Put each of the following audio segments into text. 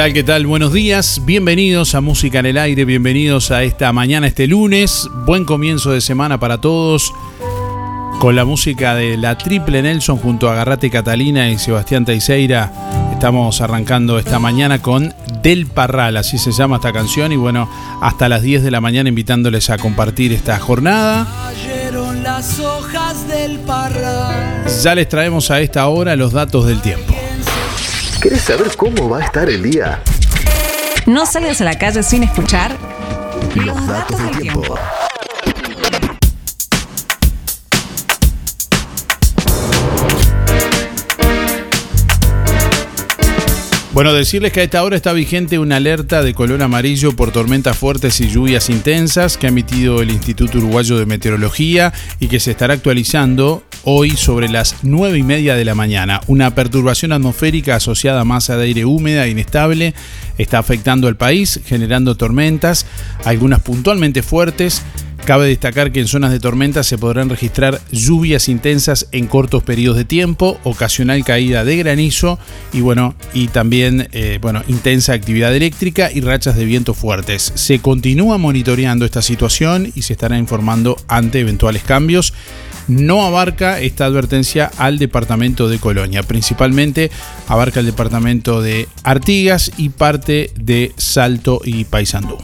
Tal? ¿Qué tal? Buenos días. Bienvenidos a Música en el Aire. Bienvenidos a esta mañana, este lunes. Buen comienzo de semana para todos. Con la música de la Triple Nelson junto a Garrate Catalina y Sebastián Teixeira. Estamos arrancando esta mañana con Del Parral, así se llama esta canción. Y bueno, hasta las 10 de la mañana invitándoles a compartir esta jornada. Cayeron las hojas del parral. Ya les traemos a esta hora los datos del tiempo. ¿Querés saber cómo va a estar el día? No salgas a la calle sin escuchar Los datos del tiempo. Bueno, decirles que a esta hora está vigente una alerta de color amarillo por tormentas fuertes y lluvias intensas que ha emitido el Instituto Uruguayo de Meteorología y que se estará actualizando hoy sobre las 9 y media de la mañana. Una perturbación atmosférica asociada a masa de aire húmeda e inestable está afectando al país, generando tormentas, algunas puntualmente fuertes Cabe destacar que en zonas de tormenta se podrán registrar lluvias intensas en cortos periodos de tiempo, ocasional caída de granizo y bueno, y también eh, bueno, intensa actividad eléctrica y rachas de viento fuertes. Se continúa monitoreando esta situación y se estará informando ante eventuales cambios no abarca esta advertencia al departamento de Colonia, principalmente abarca el departamento de Artigas y parte de Salto y Paysandú.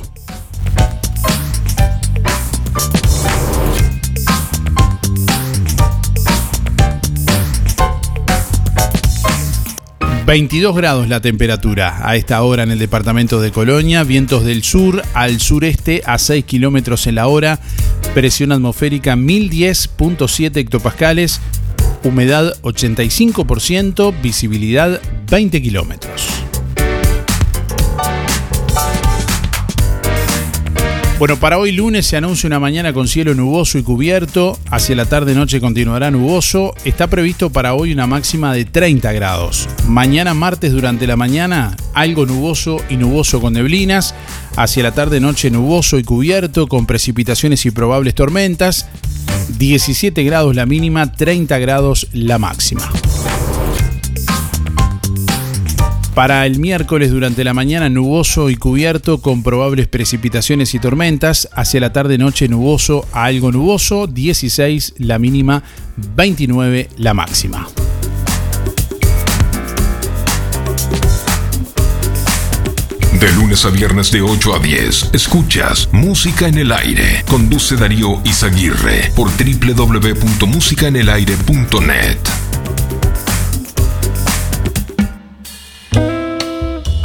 22 grados la temperatura a esta hora en el departamento de Colonia, vientos del sur al sureste a 6 kilómetros en la hora, presión atmosférica 1010.7 hectopascales, humedad 85%, visibilidad 20 kilómetros. Bueno, para hoy lunes se anuncia una mañana con cielo nuboso y cubierto. Hacia la tarde-noche continuará nuboso. Está previsto para hoy una máxima de 30 grados. Mañana martes durante la mañana algo nuboso y nuboso con neblinas. Hacia la tarde-noche nuboso y cubierto con precipitaciones y probables tormentas. 17 grados la mínima, 30 grados la máxima. Para el miércoles durante la mañana nuboso y cubierto con probables precipitaciones y tormentas. Hacia la tarde-noche nuboso a algo nuboso, 16 la mínima, 29 la máxima. De lunes a viernes de 8 a 10, escuchas Música en el Aire. Conduce Darío Izaguirre por www.musicaenelaire.net.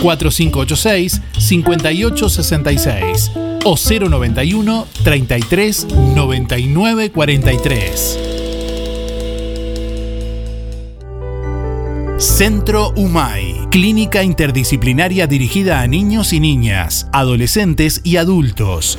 4586-5866 o 091 33 99 43. Centro UMAI, clínica interdisciplinaria dirigida a niños y niñas, adolescentes y adultos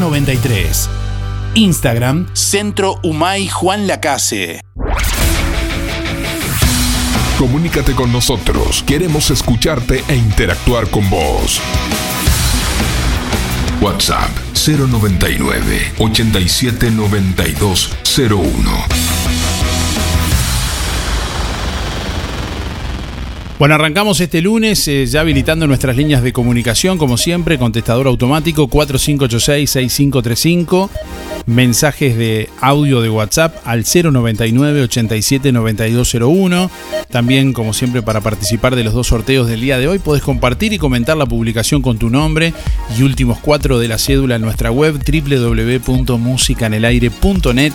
93. Instagram, Centro Humay Juan Lacase. Comunícate con nosotros. Queremos escucharte e interactuar con vos. WhatsApp 099 87 Bueno, arrancamos este lunes eh, ya habilitando nuestras líneas de comunicación, como siempre, contestador automático 4586-6535, mensajes de audio de WhatsApp al 099 87 9201. También, como siempre, para participar de los dos sorteos del día de hoy, podés compartir y comentar la publicación con tu nombre y últimos cuatro de la cédula en nuestra web www.musicanelaire.net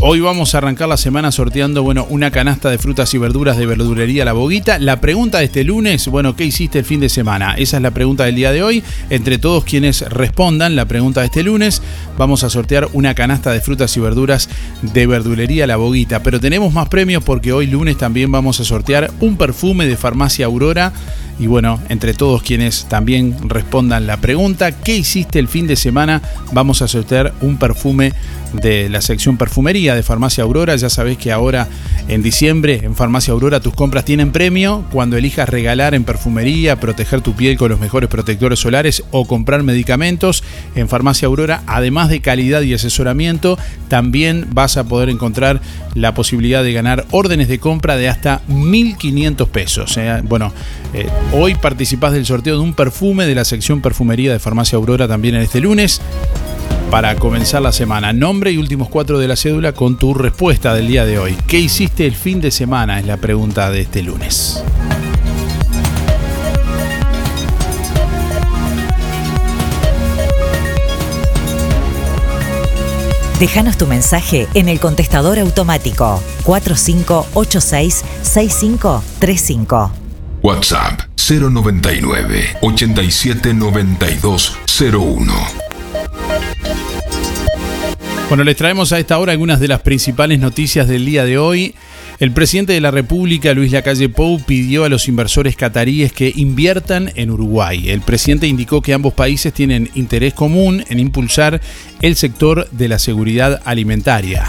Hoy vamos a arrancar la semana sorteando, bueno, una canasta de frutas y verduras de verdulería La Boguita. La pregunta de este lunes, bueno, ¿qué hiciste el fin de semana? Esa es la pregunta del día de hoy. Entre todos quienes respondan la pregunta de este lunes, vamos a sortear una canasta de frutas y verduras de verdulería La Boguita. Pero tenemos más premios porque hoy lunes también vamos a sortear un perfume de Farmacia Aurora. Y bueno, entre todos quienes también respondan la pregunta, ¿qué hiciste el fin de semana? Vamos a sortear un perfume de la sección perfumería de Farmacia Aurora. Ya sabés que ahora en diciembre en Farmacia Aurora tus compras tienen premio cuando elijas regalar en perfumería, proteger tu piel con los mejores protectores solares o comprar medicamentos. En Farmacia Aurora, además de calidad y asesoramiento, también vas a poder encontrar la posibilidad de ganar órdenes de compra de hasta 1.500 pesos. ¿eh? Bueno, eh, hoy participás del sorteo de un perfume de la sección perfumería de Farmacia Aurora también en este lunes. Para comenzar la semana. Nombre y últimos cuatro de la cédula con tu respuesta del día de hoy. ¿Qué hiciste el fin de semana? Es la pregunta de este lunes. Déjanos tu mensaje en el contestador automático 4586-6535. WhatsApp 099 879201. Bueno, les traemos a esta hora algunas de las principales noticias del día de hoy. El presidente de la República, Luis Lacalle Pou, pidió a los inversores cataríes que inviertan en Uruguay. El presidente indicó que ambos países tienen interés común en impulsar el sector de la seguridad alimentaria.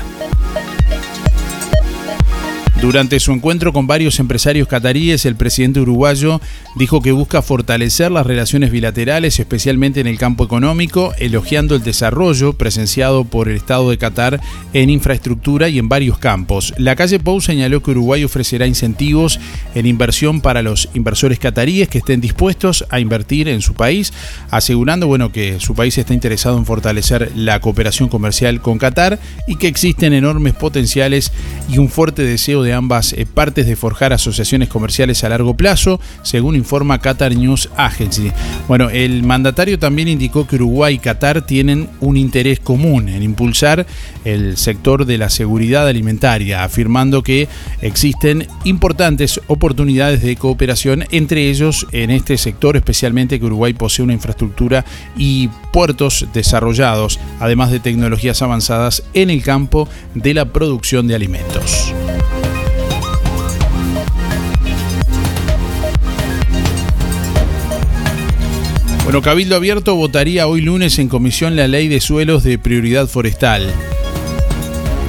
Durante su encuentro con varios empresarios cataríes, el presidente uruguayo dijo que busca fortalecer las relaciones bilaterales, especialmente en el campo económico, elogiando el desarrollo presenciado por el Estado de Qatar en infraestructura y en varios campos. La calle Pou señaló que Uruguay ofrecerá incentivos en inversión para los inversores cataríes que estén dispuestos a invertir en su país, asegurando bueno, que su país está interesado en fortalecer la cooperación comercial con Qatar y que existen enormes potenciales y un fuerte deseo de ambas eh, partes de forjar asociaciones comerciales a largo plazo, según informa Qatar News Agency. Bueno, el mandatario también indicó que Uruguay y Qatar tienen un interés común en impulsar el sector de la seguridad alimentaria, afirmando que existen importantes oportunidades de cooperación entre ellos en este sector, especialmente que Uruguay posee una infraestructura y puertos desarrollados, además de tecnologías avanzadas en el campo de la producción de alimentos. Bueno, Cabildo Abierto votaría hoy lunes en comisión la ley de suelos de prioridad forestal.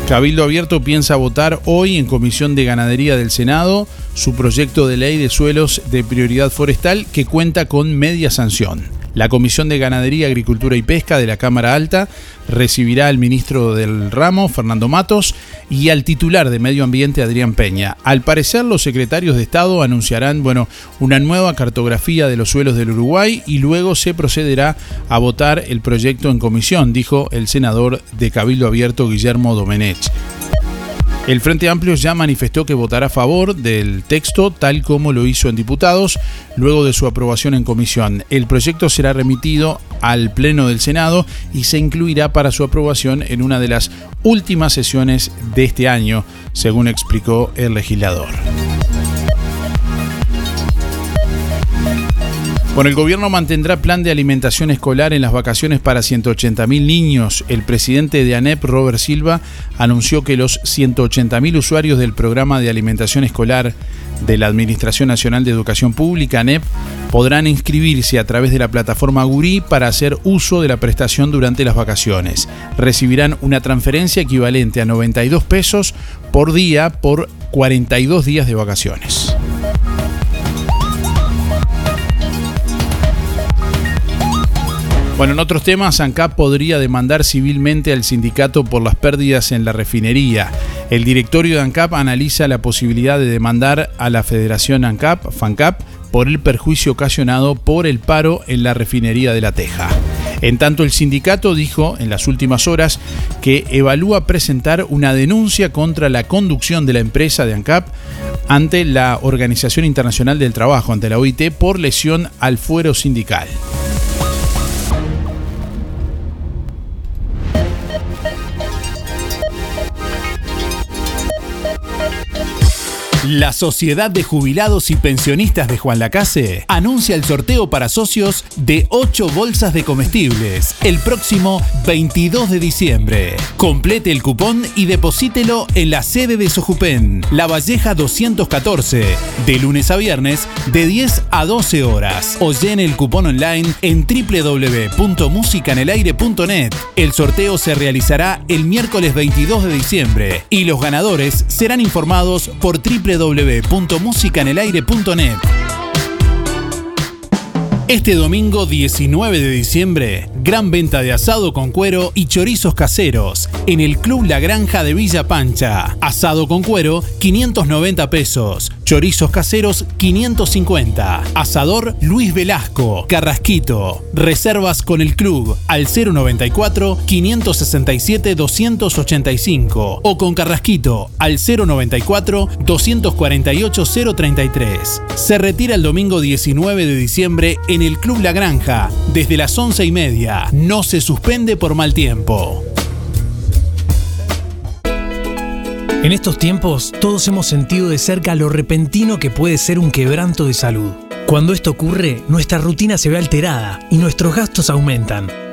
Cabildo Abierto piensa votar hoy en Comisión de Ganadería del Senado su proyecto de ley de suelos de prioridad forestal que cuenta con media sanción. La Comisión de Ganadería, Agricultura y Pesca de la Cámara Alta recibirá al ministro del ramo, Fernando Matos, y al titular de Medio Ambiente, Adrián Peña. Al parecer, los secretarios de Estado anunciarán, bueno, una nueva cartografía de los suelos del Uruguay y luego se procederá a votar el proyecto en comisión, dijo el senador de Cabildo Abierto, Guillermo Domenech. El Frente Amplio ya manifestó que votará a favor del texto tal como lo hizo en diputados luego de su aprobación en comisión. El proyecto será remitido al Pleno del Senado y se incluirá para su aprobación en una de las últimas sesiones de este año, según explicó el legislador. Bueno, el gobierno mantendrá plan de alimentación escolar en las vacaciones para 180.000 niños. El presidente de ANEP, Robert Silva, anunció que los 180.000 usuarios del programa de alimentación escolar de la Administración Nacional de Educación Pública, ANEP, podrán inscribirse a través de la plataforma Guri para hacer uso de la prestación durante las vacaciones. Recibirán una transferencia equivalente a 92 pesos por día por 42 días de vacaciones. Bueno, en otros temas, ANCAP podría demandar civilmente al sindicato por las pérdidas en la refinería. El directorio de ANCAP analiza la posibilidad de demandar a la Federación ANCAP, FANCAP, por el perjuicio ocasionado por el paro en la refinería de La Teja. En tanto, el sindicato dijo en las últimas horas que evalúa presentar una denuncia contra la conducción de la empresa de ANCAP ante la Organización Internacional del Trabajo, ante la OIT, por lesión al fuero sindical. La Sociedad de Jubilados y Pensionistas de Juan Lacase anuncia el sorteo para socios de 8 bolsas de comestibles el próximo 22 de diciembre. Complete el cupón y deposítelo en la sede de Sojupen, La Valleja 214, de lunes a viernes de 10 a 12 horas. O llene el cupón online en www.musicanelaire.net. El sorteo se realizará el miércoles 22 de diciembre y los ganadores serán informados por www www.musicanelaire.net. Este domingo 19 de diciembre, Gran venta de asado con cuero y chorizos caseros en el Club La Granja de Villa Pancha. Asado con cuero, 590 pesos. Chorizos caseros, 550. Asador Luis Velasco, Carrasquito. Reservas con el club al 094 567 285 o con Carrasquito al 094 248 033. Se retira el domingo 19 de diciembre en el Club La Granja desde las 11 y media. No se suspende por mal tiempo. En estos tiempos, todos hemos sentido de cerca lo repentino que puede ser un quebranto de salud. Cuando esto ocurre, nuestra rutina se ve alterada y nuestros gastos aumentan.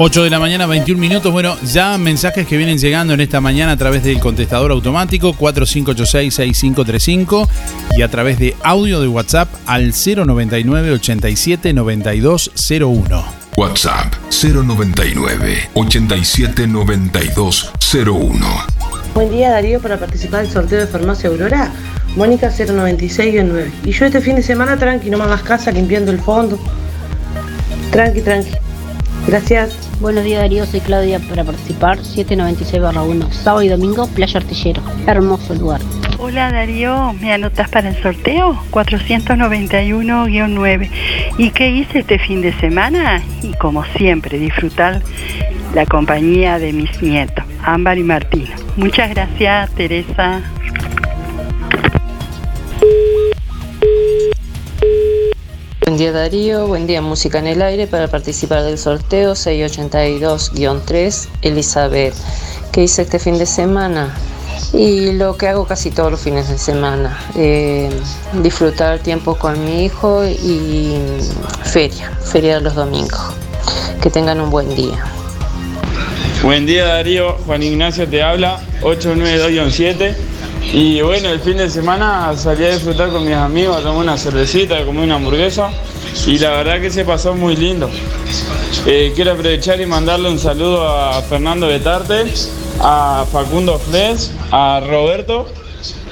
8 de la mañana, 21 minutos. Bueno, ya mensajes que vienen llegando en esta mañana a través del contestador automático 4586-6535 y a través de audio de WhatsApp al 099 87 9201. WhatsApp 099 87 9201. Buen día Darío para participar del sorteo de Farmacia Aurora. Mónica 096-9. Y yo este fin de semana tranqui, no me hagas casa limpiando el fondo. Tranqui, tranqui. Gracias. Buenos días Darío, soy Claudia para participar 796-1, sábado y domingo, Playa Artillero, hermoso lugar. Hola Darío, ¿me anotas para el sorteo? 491-9. ¿Y qué hice este fin de semana? Y como siempre, disfrutar la compañía de mis nietos, Ámbar y Martín. Muchas gracias Teresa. Buen día Darío, buen día Música en el Aire para participar del sorteo 682-3 Elizabeth. ¿Qué hice este fin de semana? Y lo que hago casi todos los fines de semana, eh, disfrutar tiempo con mi hijo y feria, feria de los domingos. Que tengan un buen día. Buen día Darío, Juan Ignacio te habla, 892-7. Y bueno, el fin de semana salí a disfrutar con mis amigos, a tomar una cervecita, a comer una hamburguesa y la verdad que se pasó muy lindo. Eh, quiero aprovechar y mandarle un saludo a Fernando Betarte, a Facundo Fles, a Roberto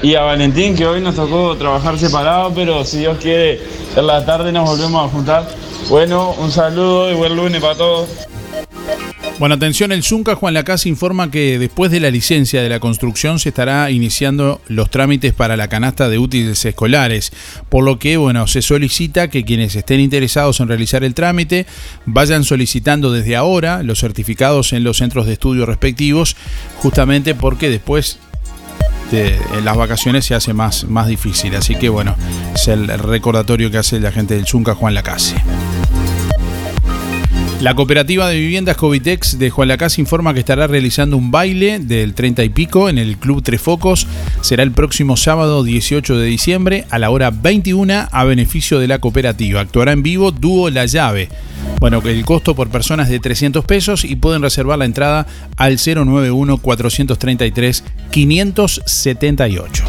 y a Valentín que hoy nos tocó trabajar separados, pero si Dios quiere en la tarde nos volvemos a juntar. Bueno, un saludo y buen lunes para todos. Bueno, atención, el Zunca Juan Lacasa informa que después de la licencia de la construcción se estará iniciando los trámites para la canasta de útiles escolares, por lo que, bueno, se solicita que quienes estén interesados en realizar el trámite vayan solicitando desde ahora los certificados en los centros de estudio respectivos, justamente porque después de, en las vacaciones se hace más, más difícil. Así que, bueno, es el recordatorio que hace la gente del Zunca Juan Lacase. La cooperativa de viviendas Covitex de Juan Lacaz informa que estará realizando un baile del 30 y pico en el Club Tres Focos. Será el próximo sábado 18 de diciembre a la hora 21 a beneficio de la cooperativa. Actuará en vivo Dúo La Llave. Bueno, el costo por persona es de 300 pesos y pueden reservar la entrada al 091 433 578.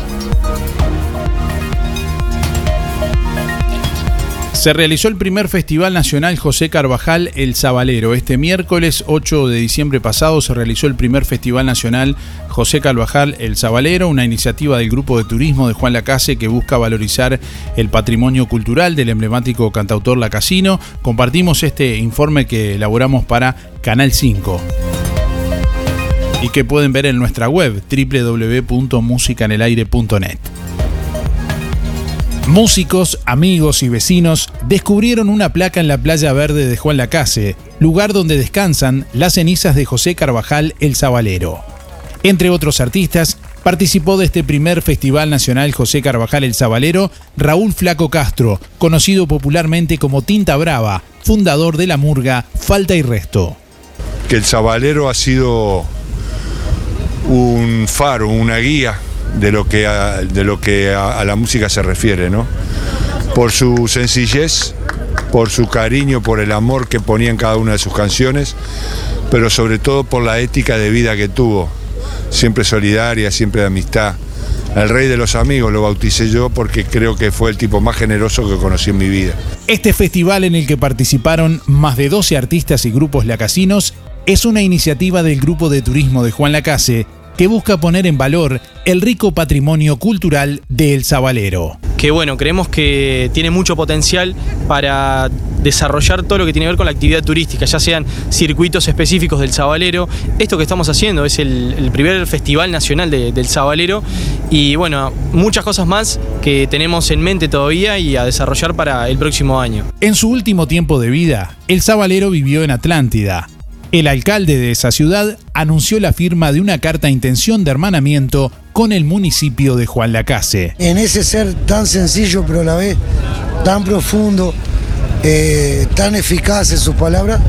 Se realizó el primer Festival Nacional José Carvajal El Zabalero. Este miércoles 8 de diciembre pasado se realizó el primer Festival Nacional José Carvajal El Zabalero, una iniciativa del Grupo de Turismo de Juan Lacase que busca valorizar el patrimonio cultural del emblemático cantautor Lacasino. Compartimos este informe que elaboramos para Canal 5 y que pueden ver en nuestra web www.musicanelaire.net. Músicos, amigos y vecinos descubrieron una placa en la playa verde de Juan Lacase, lugar donde descansan las cenizas de José Carvajal el Zabalero. Entre otros artistas, participó de este primer Festival Nacional José Carvajal el Zabalero Raúl Flaco Castro, conocido popularmente como Tinta Brava, fundador de la murga Falta y Resto. Que el Zabalero ha sido un faro, una guía de lo que a, de lo que a, la música se refiere, ¿no? Por su sencillez, por su cariño, por el amor que ponía en cada una de sus canciones, pero sobre todo por la ética de vida que tuvo, siempre solidaria, siempre de amistad. El rey de los amigos lo bauticé yo porque creo que fue el tipo más generoso que conocí en mi vida. Este festival en el que participaron más de 12 artistas y grupos lacasinos es una iniciativa del Grupo de Turismo de Juan Lacase que busca poner en valor el rico patrimonio cultural de El Sabalero. que bueno, creemos que tiene mucho potencial para desarrollar todo lo que tiene que ver con la actividad turística, ya sean circuitos específicos del Sabalero. Esto que estamos haciendo es el, el primer festival nacional de- del Sabalero y bueno, muchas cosas más que tenemos en mente todavía y a desarrollar para el próximo año. En su último tiempo de vida, el Sabalero vivió en Atlántida. El alcalde de esa ciudad anunció la firma de una carta de intención de hermanamiento con el municipio de Juan Lacase. en ese ser tan sencillo pero a la vez tan profundo, eh, tan eficaz en sus palabras,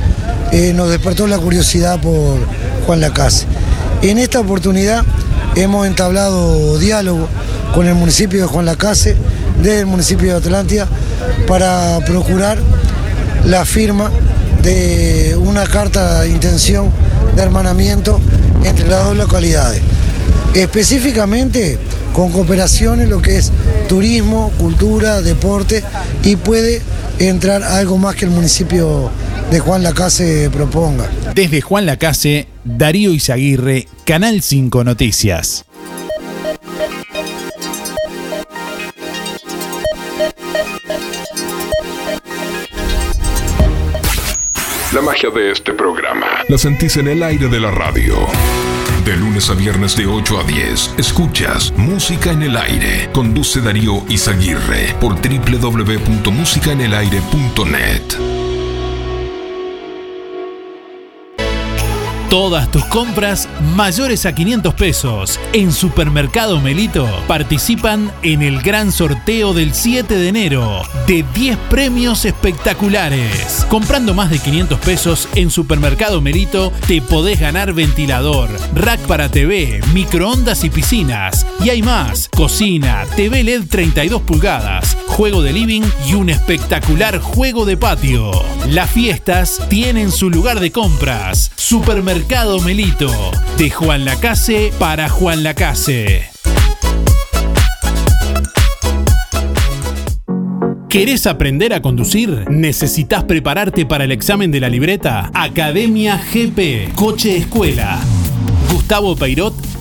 eh, nos despertó la curiosidad por Juan Lacase. En esta oportunidad hemos entablado diálogo con el municipio de Juan Lacase, desde el municipio de Atlántida, para procurar la firma de una carta de intención de hermanamiento entre las dos localidades específicamente con cooperación en lo que es turismo, cultura, deporte y puede entrar algo más que el municipio de Juan Lacase proponga. Desde Juan Lacase, Darío Izaguirre, Canal 5 Noticias. La magia de este programa la sentís en el aire de la radio. De lunes a viernes de 8 a 10, escuchas Música en el Aire. Conduce Darío Izaguirre por www.musicaenelaire.net. Todas tus compras mayores a 500 pesos en Supermercado Melito participan en el gran sorteo del 7 de enero de 10 premios espectaculares. Comprando más de 500 pesos en Supermercado Melito te podés ganar ventilador, rack para TV, microondas y piscinas. Y hay más, cocina, TV LED 32 pulgadas, juego de living y un espectacular juego de patio. Las fiestas tienen su lugar de compras. Supermercado Melito. De Juan Lacase para Juan Lacase. ¿Querés aprender a conducir? ¿Necesitas prepararte para el examen de la libreta? Academia GP, Coche Escuela. Gustavo Peirot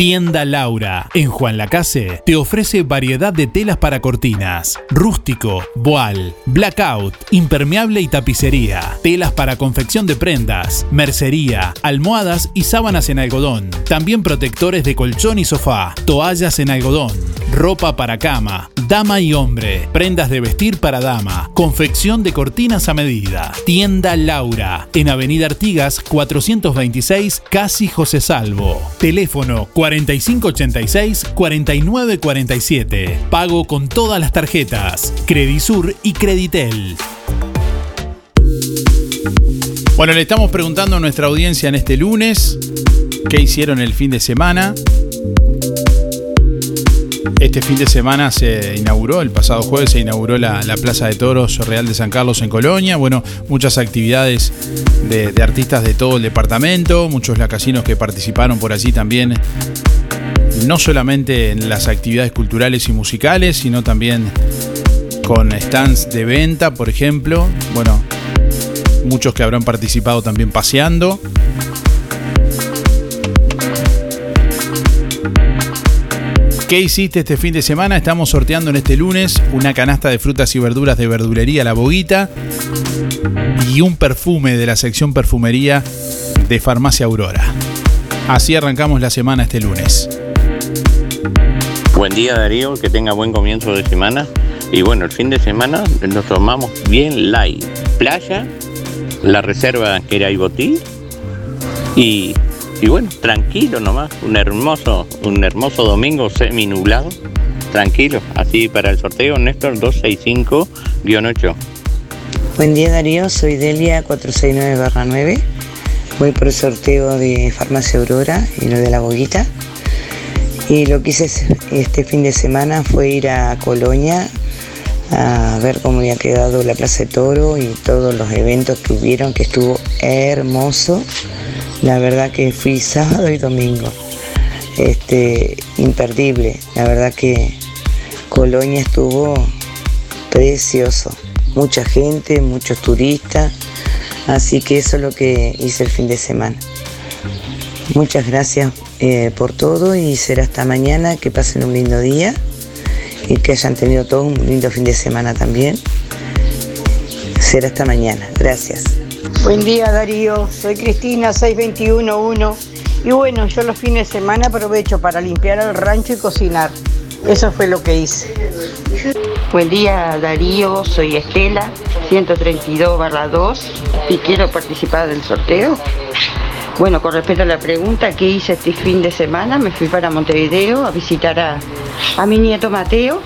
Tienda Laura, en Juan Lacase, te ofrece variedad de telas para cortinas, rústico, voal, blackout, impermeable y tapicería, telas para confección de prendas, mercería, almohadas y sábanas en algodón, también protectores de colchón y sofá, toallas en algodón, ropa para cama, dama y hombre, prendas de vestir para dama, confección de cortinas a medida. Tienda Laura, en Avenida Artigas 426, Casi José Salvo. Teléfono 4586-4947. Pago con todas las tarjetas. Credisur y Creditel. Bueno, le estamos preguntando a nuestra audiencia en este lunes qué hicieron el fin de semana. Este fin de semana se inauguró, el pasado jueves se inauguró la, la Plaza de Toros Real de San Carlos en Colonia. Bueno, muchas actividades de, artistas de todo el departamento, muchos lacasinos que participaron por allí también, no solamente en las actividades culturales y musicales, sino también con stands de venta, por ejemplo. Bueno, muchos que habrán participado también paseando. ¿Qué hiciste este fin de semana? Estamos sorteando en este lunes una canasta de frutas y verduras de verdulería La Boguita y un perfume de la sección perfumería de Farmacia Aurora. Así arrancamos la semana este lunes. Buen día Darío, que tenga buen comienzo de semana. Y bueno, el fin de semana nos tomamos bien light. Playa, la reserva que era Ibotí. Y, y bueno, tranquilo nomás. Un hermoso, un hermoso domingo semi nublado. Tranquilo. Así para el sorteo, Néstor 265-8. Buen día Darío, soy Delia 469-9. Voy por el sorteo de Farmacia Aurora y lo de la boguita. Y lo que hice este fin de semana fue ir a Colonia a ver cómo había quedado la Plaza de Toro y todos los eventos que hubieron, que estuvo hermoso. La verdad que fui sábado y domingo. Este, imperdible. La verdad que Colonia estuvo precioso. Mucha gente, muchos turistas. Así que eso es lo que hice el fin de semana. Muchas gracias eh, por todo y será hasta mañana. Que pasen un lindo día y que hayan tenido todo un lindo fin de semana también. Será hasta mañana. Gracias. Buen día Darío, soy Cristina 6211 y bueno, yo los fines de semana aprovecho para limpiar el rancho y cocinar. Eso fue lo que hice. Buen día Darío, soy Estela 132 2 y quiero participar del sorteo. Bueno, con respecto a la pregunta que hice este fin de semana, me fui para Montevideo a visitar a, a mi nieto Mateo,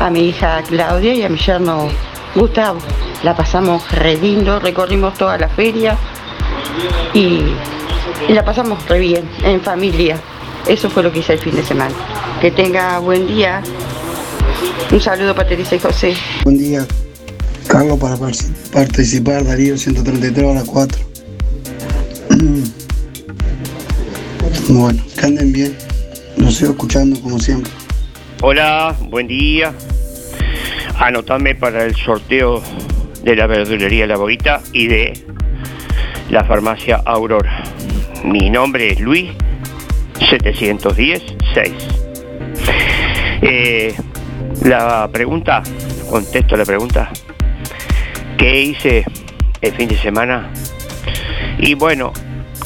a mi hija Claudia y a mi yerno Gustavo. La pasamos re lindo, recorrimos toda la feria y, la pasamos re bien, en familia. Eso fue lo que hice el fin de semana. Que tenga buen día. Un saludo para Teresa y José. Buen día. Carlos para participar, Darío 133 a las 4. Bueno, que anden bien. Los sigo escuchando como siempre. Hola, buen día. Anotame para el sorteo de la verdulería La Boguita y de la farmacia Aurora. Mi nombre es Luis 710-6. Eh, la pregunta, contesto la pregunta, ¿qué hice el fin de semana? Y bueno,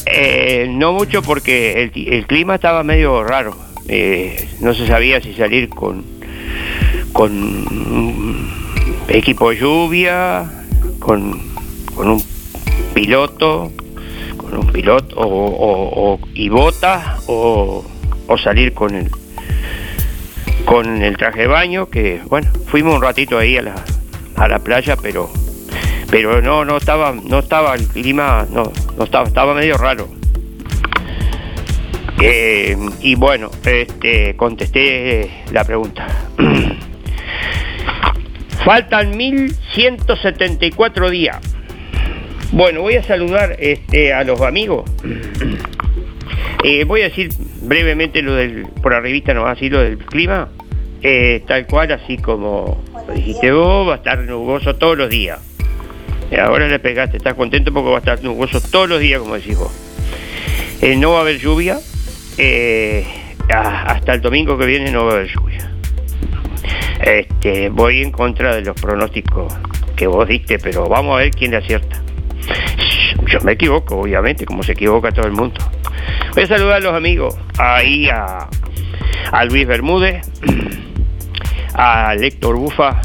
eh, no mucho porque el, clima estaba medio raro. Eh, no se sabía si salir con, con equipo lluvia, con, un piloto, con un piloto o, y botas o, salir con el con el traje de baño que bueno fuimos un ratito ahí a la, a la playa pero pero no no estaba no estaba el clima no no estaba estaba medio raro. Eh, y bueno este contesté la pregunta faltan 1174 días. Bueno voy a saludar este a los amigos. Eh, voy a decir brevemente lo del por arribita no así lo del clima. Eh, tal cual así como dijiste vos va a estar nuboso todos los días. Eh, ahora le pegaste, estás contento porque va a estar nuboso todos los días, como decís vos. No va a haber lluvia, hasta el domingo que viene no va a haber lluvia. Este, voy en contra de los pronósticos que vos diste, pero vamos a ver quién le acierta. Yo me equivoco, obviamente, como se equivoca todo el mundo. Voy a saludar a los amigos, ahí a, Luis Bermúdez, a Héctor Bufa,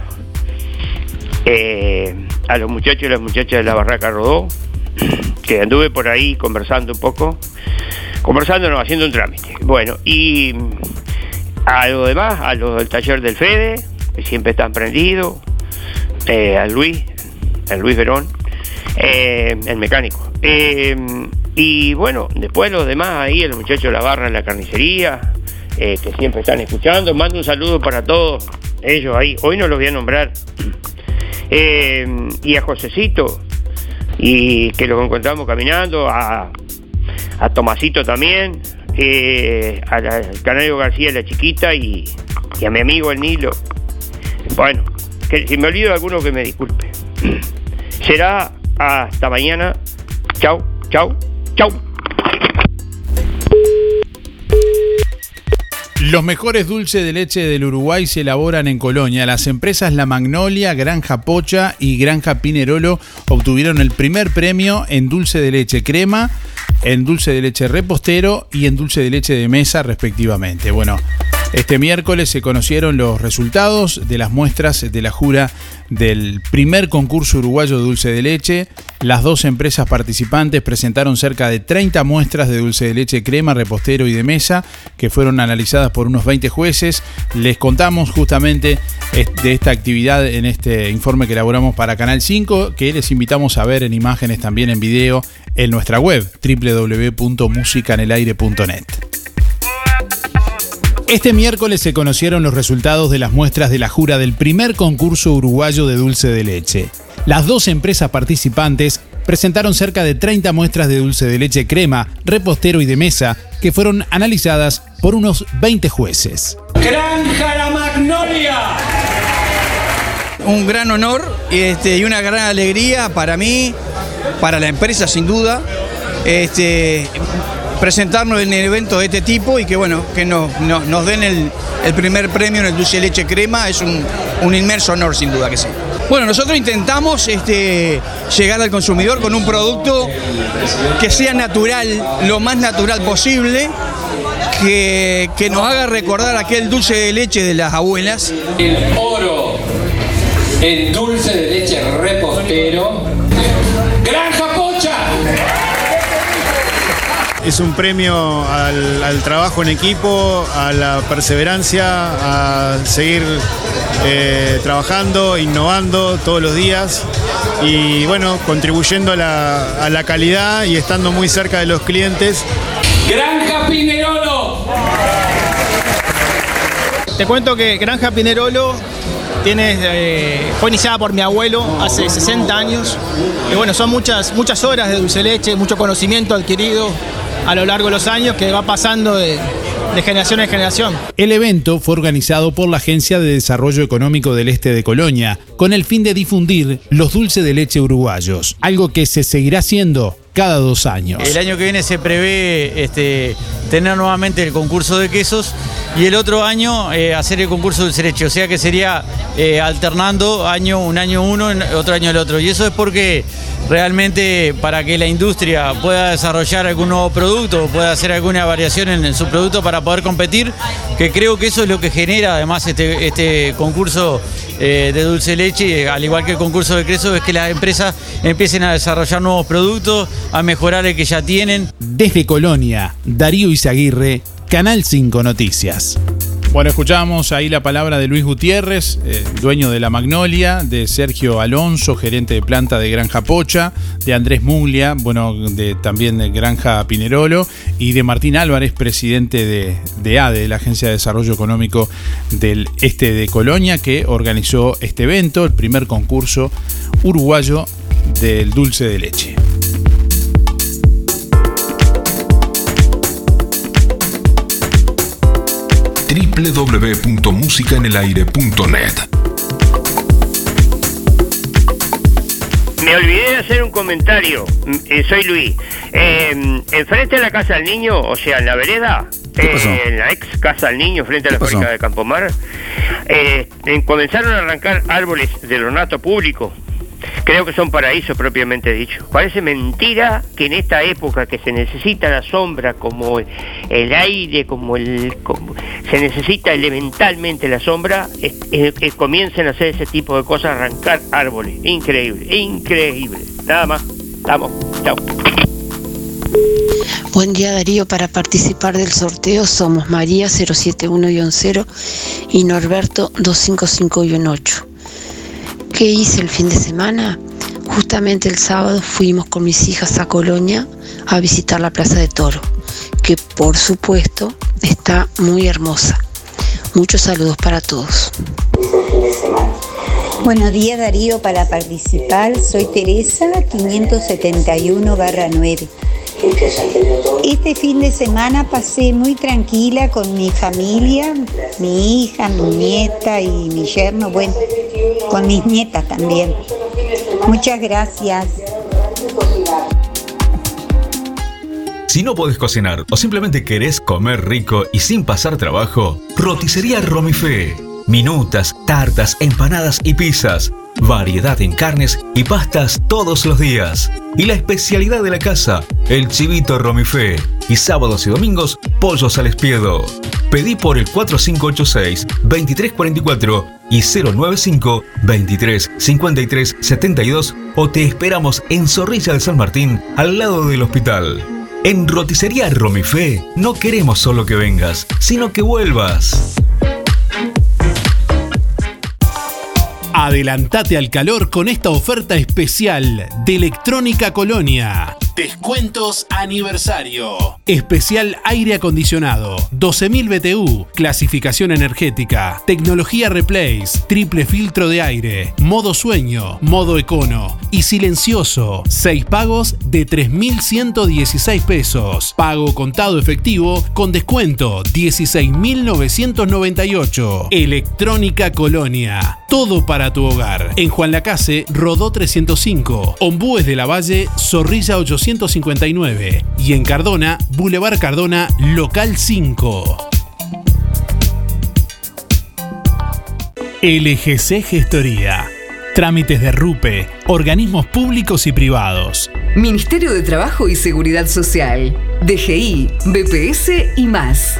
eh, a los muchachos y las muchachas de la Barraca Rodó, que anduve por ahí conversando un poco, conversando, no, haciendo un trámite. Bueno, y a los demás, a los del taller del Fede, que siempre están prendidos, eh, a Luis, a Luis Verón, eh, el mecánico. y bueno, después los demás ahí, los muchachos de la barra en la carnicería, que siempre están escuchando, mando un saludo para todos ellos ahí. Hoy no los voy a nombrar eh, y a Josecito, y que los encontramos caminando, a, a Tomasito también, eh, a Canario García, la chiquita, y, a mi amigo el Nilo. Bueno, que si me olvido de alguno que me disculpe. Será hasta mañana. Chau, chau, chau. Los mejores dulces de leche del Uruguay se elaboran en Colonia. Las empresas La Magnolia, Granja Pocha y Granja Pinerolo obtuvieron el primer premio en dulce de leche crema, en dulce de leche repostero y en dulce de leche de mesa respectivamente. Bueno, Este miércoles se conocieron los resultados de las muestras de la jura del primer concurso uruguayo de dulce de leche. Las dos empresas participantes presentaron cerca de 30 muestras de dulce de leche crema, repostero y de mesa, que fueron analizadas por unos 20 jueces. Les contamos justamente de esta actividad en este informe que elaboramos para Canal 5, que les invitamos a ver en imágenes también en video en nuestra web www.musicanelaire.net. Este miércoles se conocieron los resultados de las muestras de la jura del primer concurso uruguayo de dulce de leche. Las dos empresas participantes presentaron cerca de 30 muestras de dulce de leche crema, repostero y de mesa, que fueron analizadas por unos 20 jueces. Granja La Magnolia. Un gran honor este, y una gran alegría para mí, para la empresa sin duda. Este, presentarnos en el evento de este tipo y que bueno, que nos, nos, den el, primer premio en el dulce de leche crema es un, inmerso honor sin duda que sí. Bueno, nosotros intentamos este, llegar al consumidor con un producto que sea natural, lo más natural posible, que, que nos haga recordar aquel dulce de leche de las abuelas. El oro, el dulce de leche repostero. Es un premio al, trabajo en equipo, a la perseverancia, a seguir eh, trabajando, innovando todos los días y bueno, contribuyendo a la, calidad y estando muy cerca de los clientes. Granja Pinerolo. Te cuento que Granja Pinerolo tiene, eh, fue iniciada por mi abuelo hace 60 años. Y bueno, son muchas, muchas horas de dulce leche, mucho conocimiento adquirido, a lo largo de los años que va pasando de, generación en generación. El evento fue organizado por la Agencia de Desarrollo Económico del Este de Colonia, con el fin de difundir los dulces de leche uruguayos, algo que se seguirá haciendo cada dos años. El año que viene se prevé este, tener nuevamente el concurso de quesos y el otro año eh, hacer el concurso de dulce de leche, o sea que sería eh, alternando año un año uno, otro año el otro. Y eso es porque realmente para que la industria pueda desarrollar algún nuevo producto, pueda hacer alguna variación en, su producto para poder competir, que creo que eso es lo que genera además este, este concurso eh, de dulce leche, al igual que el concurso de queso, es que las empresas empiecen a desarrollar nuevos productos, a mejorar el que ya tienen. Desde Colonia, Darío Izaguirre, Canal 5 Noticias. Bueno, escuchamos ahí la palabra de Luis Gutiérrez, eh, dueño de la Magnolia, de Sergio Alonso, gerente de planta de Granja Pocha, de Andrés Muglia, bueno, de, también de Granja Pinerolo, y de Martín Álvarez, presidente de, de ADE, de la Agencia de Desarrollo Económico del Este de Colonia, que organizó este evento, el primer concurso uruguayo del dulce de leche. www.musicaenelaire.net. Me olvidé de hacer un comentario. Eh, soy Luis. Eh, enfrente de la casa del niño, o sea, en la vereda, eh, en la ex casa del niño, frente a la fábrica de Campomar, eh, comenzaron a arrancar árboles del ornato público creo que son paraísos propiamente dicho. Parece mentira que en esta época que se necesita la sombra como el aire, como el se necesita elementalmente la sombra, comiencen a hacer ese tipo de cosas, arrancar árboles. Increíble, increíble. Nada más. Estamos. Chao. Buen día Darío, para participar del sorteo somos María 071-0 y Norberto 255-8. ¿Qué hice el fin de semana? Justamente el sábado fuimos con mis hijas a Colonia a visitar la Plaza de Toro, que por supuesto está muy hermosa. Muchos saludos para todos. Buenos días Darío, para participar soy Teresa 571-9. Este fin de semana pasé muy tranquila con mi familia, mi hija, mi nieta y mi yerno, bueno, con mis nietas también. Muchas gracias. Si no podés cocinar o simplemente querés comer rico y sin pasar trabajo, roticería Romifé. Minutas, tartas, empanadas y pizzas variedad en carnes y pastas todos los días. Y la especialidad de la casa, el chivito romifé. Y sábados y domingos, pollos al espiedo. Pedí por el 4586-2344 y 095-235372 o te esperamos en Zorrilla de San Martín, al lado del hospital. En Roticería Romifé no queremos solo que vengas, sino que vuelvas. Adelantate al calor con esta oferta especial de Electrónica Colonia. Descuentos aniversario. Especial aire acondicionado. 12.000 BTU. Clasificación energética. Tecnología Replace. Triple filtro de aire. Modo sueño. Modo econo. Y silencioso. 6 pagos de 3.116 pesos. Pago contado efectivo con descuento 16.998. Electrónica Colonia. Todo para tu hogar. En Juan Lacase, Rodó 305. Ombúes de la Valle, Zorrilla 859. Y en Cardona, Boulevard Cardona, Local 5. LGC Gestoría. Trámites de RUPE, organismos públicos y privados. Ministerio de Trabajo y Seguridad Social, DGI, BPS y más.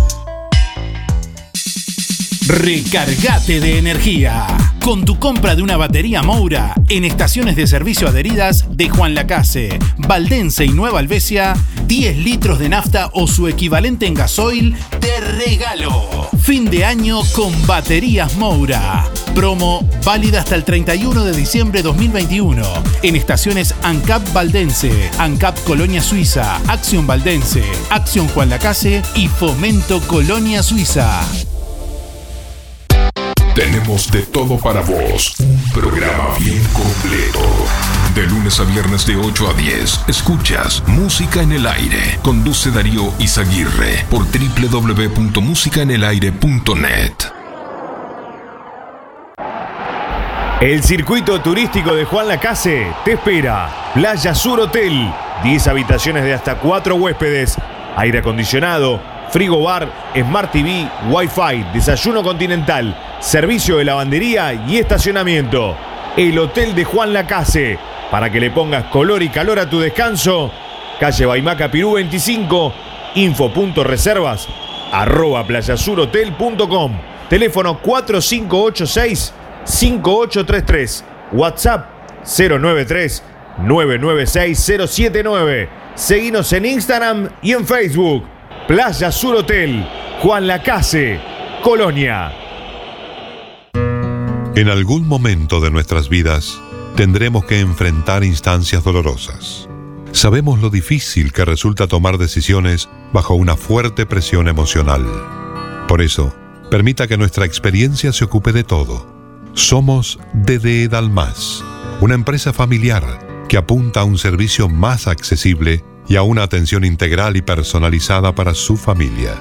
Recargate de energía con tu compra de una batería Moura en estaciones de servicio adheridas de Juan Lacase, Valdense y Nueva Albesia, 10 litros de nafta o su equivalente en gasoil de regalo. Fin de año con baterías Moura. Promo válida hasta el 31 de diciembre 2021 en estaciones ANCAP Valdense, ANCAP Colonia Suiza, Acción Valdense, Acción Juan Lacase y Fomento Colonia Suiza. Tenemos de todo para vos. Un programa bien completo. De lunes a viernes de 8 a 10, escuchas Música en el Aire. Conduce Darío Izaguirre por www.musicaenelaire.net. El circuito turístico de Juan Lacase te espera. Playa Sur Hotel. 10 habitaciones de hasta 4 huéspedes. Aire acondicionado. Frigo bar. Smart TV. Wi-Fi. Desayuno continental. Servicio de lavandería y estacionamiento. El Hotel de Juan Lacase. Para que le pongas color y calor a tu descanso. Calle Baimaca Pirú 25. Info.reservas. Arroba playasurhotel.com. Teléfono 4586 5833. WhatsApp 093 996 079. Seguinos en Instagram y en Facebook. Playa Sur Hotel. Juan Lacase. Colonia. En algún momento de nuestras vidas tendremos que enfrentar instancias dolorosas. Sabemos lo difícil que resulta tomar decisiones bajo una fuerte presión emocional. Por eso, permita que nuestra experiencia se ocupe de todo. Somos DDE Dalmas, una empresa familiar que apunta a un servicio más accesible y a una atención integral y personalizada para su familia.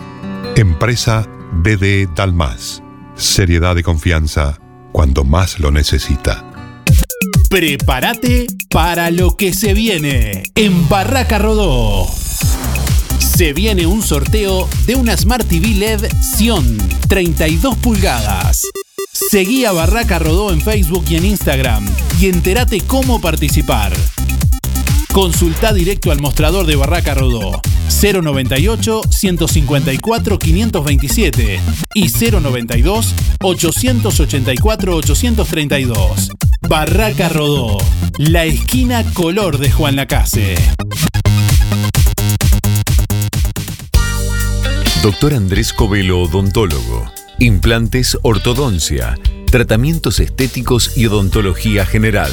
Empresa DDE Dalmas. Seriedad y confianza cuando más lo necesita. Prepárate para lo que se viene en Barraca Rodó. Se viene un sorteo de una Smart TV LED Sion 32 pulgadas. Seguí a Barraca Rodó en Facebook y en Instagram y entérate cómo participar. Consulta directo al mostrador de Barraca Rodó 098 154 527 y 092 884 832. Barraca Rodó, la esquina color de Juan Lacase. Doctor Andrés Covelo, odontólogo. Implantes, ortodoncia, tratamientos estéticos y odontología general.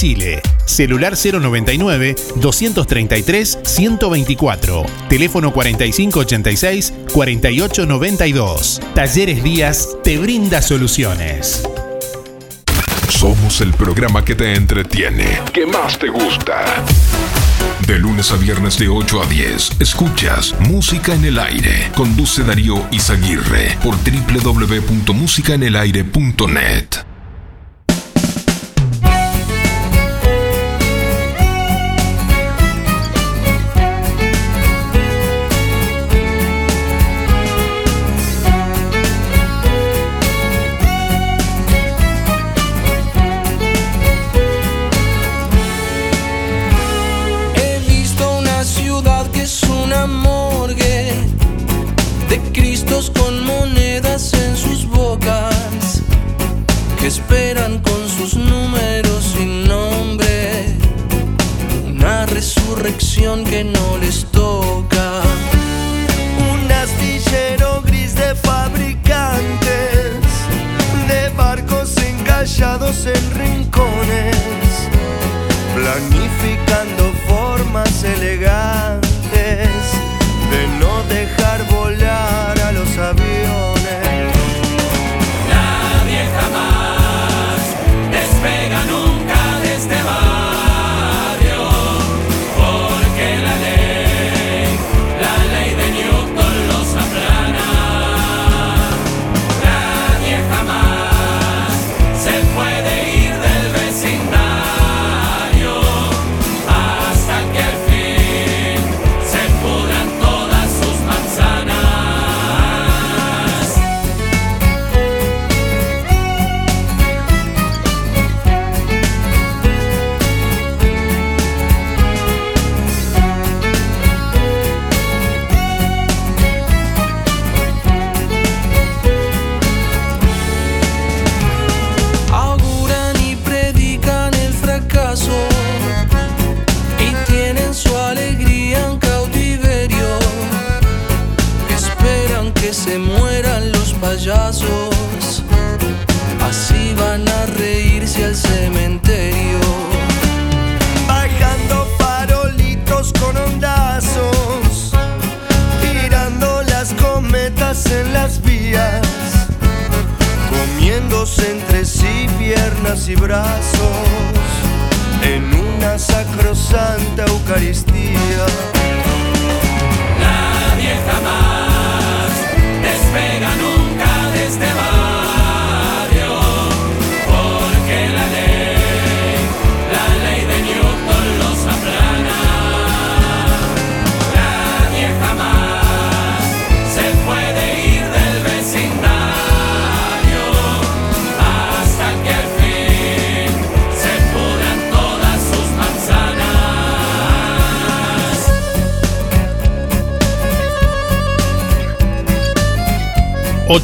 Chile. Celular 099 233 124. Teléfono 4586 4892. Talleres Díaz te brinda soluciones. Somos el programa que te entretiene, que más te gusta. De lunes a viernes de 8 a 10, escuchas Música en el Aire. Conduce Darío Izaguirre por www.musicaenelaire.net. que no les toca. Un astillero gris de fabricantes, de barcos encallados en rincones, planificando formas elegantes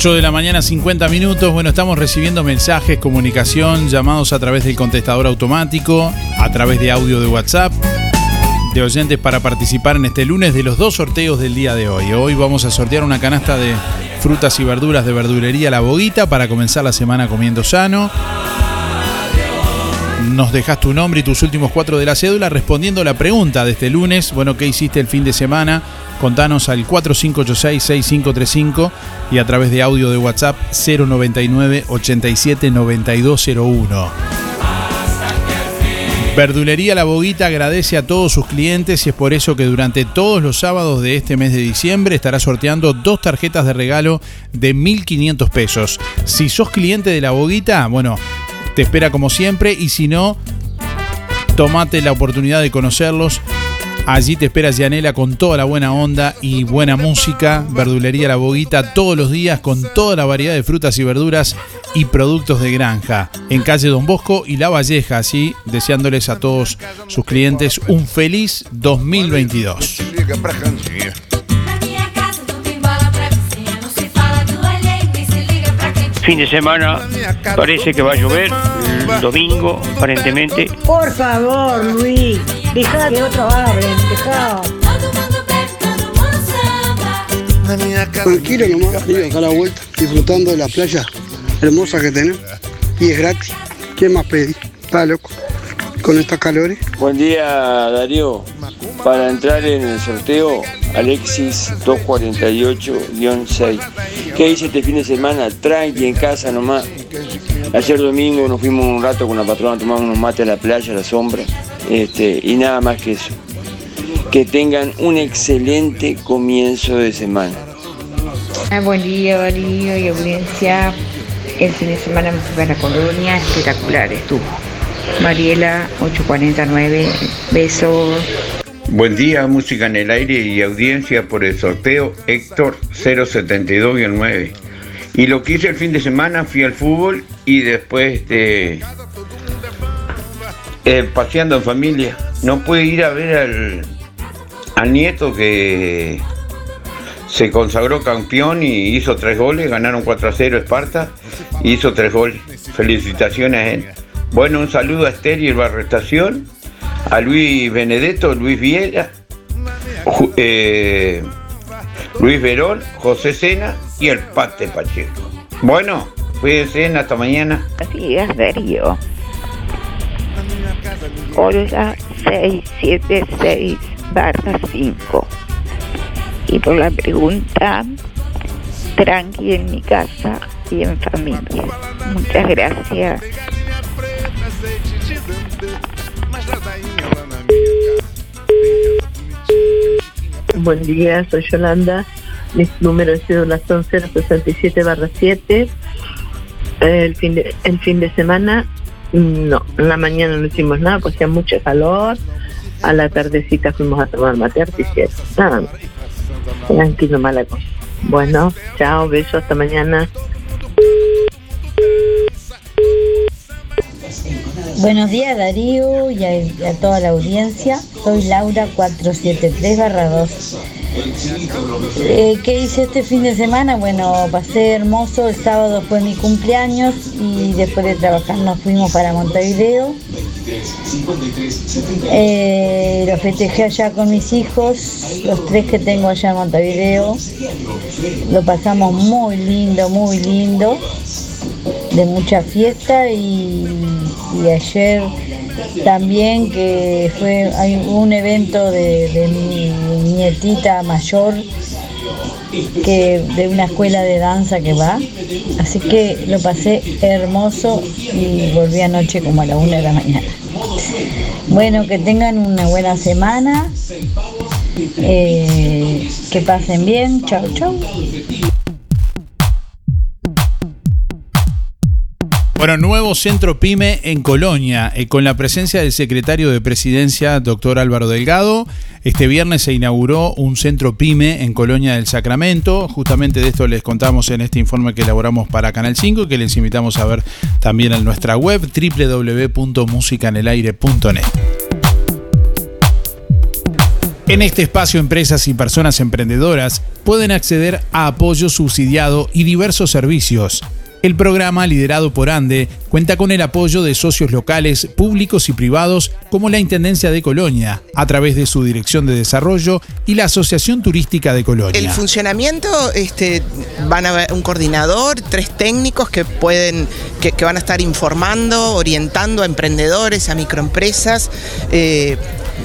8 de la mañana, 50 minutos. Bueno, estamos recibiendo mensajes, comunicación, llamados a través del contestador automático, a través de audio de WhatsApp, de oyentes para participar en este lunes de los dos sorteos del día de hoy. Hoy vamos a sortear una canasta de frutas y verduras de verdulería La Boguita para comenzar la semana comiendo sano. nos dejas tu nombre y tus últimos cuatro de la cédula respondiendo la pregunta de este lunes. Bueno, ¿qué hiciste el fin de semana? Contanos al 4586-6535 y a través de audio de WhatsApp 099 87 9201. Verdulería La Boguita agradece a todos sus clientes y es por eso que durante todos los sábados de este mes de diciembre estará sorteando dos tarjetas de regalo de 1.500 pesos. Si sos cliente de La Boguita, bueno, te espera como siempre y si no, tomate la oportunidad de conocerlos. Allí te espera Yanela con toda la buena onda y buena música. Verdulería La Boguita todos los días con toda la variedad de frutas y verduras y productos de granja. En calle Don Bosco y La Valleja, así deseándoles a todos sus clientes un feliz 2022. Fin de semana parece que va a llover. El domingo, aparentemente. Por favor, Luis, deja que otros hablen, deja. Tranquilo nomás, ir acá a la vuelta, disfrutando de la playa hermosa que tenemos. Y es gratis. ¿Qué más pedí? Está loco. Con estas calores. Buen día, Darío. Para entrar en el sorteo, Alexis 248-6. ¿Qué hice este fin de semana? Tranqui en casa nomás. Ayer domingo nos fuimos un rato con la patrona, tomamos unos mates a la playa, a la sombra. Este, y nada más que eso. Que tengan un excelente comienzo de semana. Ah, buen día, Darío y audiencia. El fin de semana me fui a la colonia, espectacular estuvo. Mariela 849, besos. Buen día, música en el aire y audiencia por el sorteo Héctor 072-9. Y lo que hice el fin de semana fui al fútbol y después este, eh, paseando en familia. No pude ir a ver al, al nieto que se consagró campeón y hizo tres goles, ganaron 4 a 0 Esparta y hizo tres goles. Felicitaciones a él. Bueno, un saludo a Esther y Barrestación, a Luis Benedetto, Luis Viera, Ju- eh, Luis Verón, José Sena y el Pate Pacheco. Bueno, cuídense, hasta mañana. Días, Darío. Olga 676 barra 5. Y por la pregunta, tranqui en mi casa y en familia. Muchas gracias. Buen día, soy Yolanda. Mis números de cédula son 067 barra 7. El fin, de, el fin de semana, no. En la mañana no hicimos nada, porque hacía mucho calor. A la tardecita fuimos a tomar mate artificial. Nada. Tranquilo, mala cosa. Bueno, chao, besos, hasta mañana. Buenos días Darío y a, toda la audiencia. Soy Laura 473-2. Eh, ¿Qué hice este fin de semana? Bueno, pasé hermoso. El sábado fue mi cumpleaños y después de trabajar nos fuimos para Montevideo. Eh, lo festejé allá con mis hijos, los tres que tengo allá en Montevideo. Lo pasamos muy lindo, muy lindo, de mucha fiesta y, ayer también que fue hay un evento de, de mi nietita mayor que de una escuela de danza que va. Así que lo pasé hermoso y volví anoche como a la una de la mañana. Bueno, que tengan una buena semana. eh, que pasen bien. Chau, chau. Bueno, nuevo centro PYME en Colonia, eh, con la presencia del secretario de Presidencia, doctor Álvaro Delgado. Este viernes se inauguró un centro PYME en Colonia del Sacramento. Justamente de esto les contamos en este informe que elaboramos para Canal 5 y que les invitamos a ver también en nuestra web www.musicanelaire.net. En este espacio, empresas y personas emprendedoras pueden acceder a apoyo subsidiado y diversos servicios El programa, liderado por ANDE, cuenta con el apoyo de socios locales, públicos y privados, como la Intendencia de Colonia, a través de su Dirección de Desarrollo y la Asociación Turística de Colonia. El funcionamiento, este, van a haber un coordinador, tres técnicos que pueden, que, van a estar informando, orientando a emprendedores, a microempresas. eh,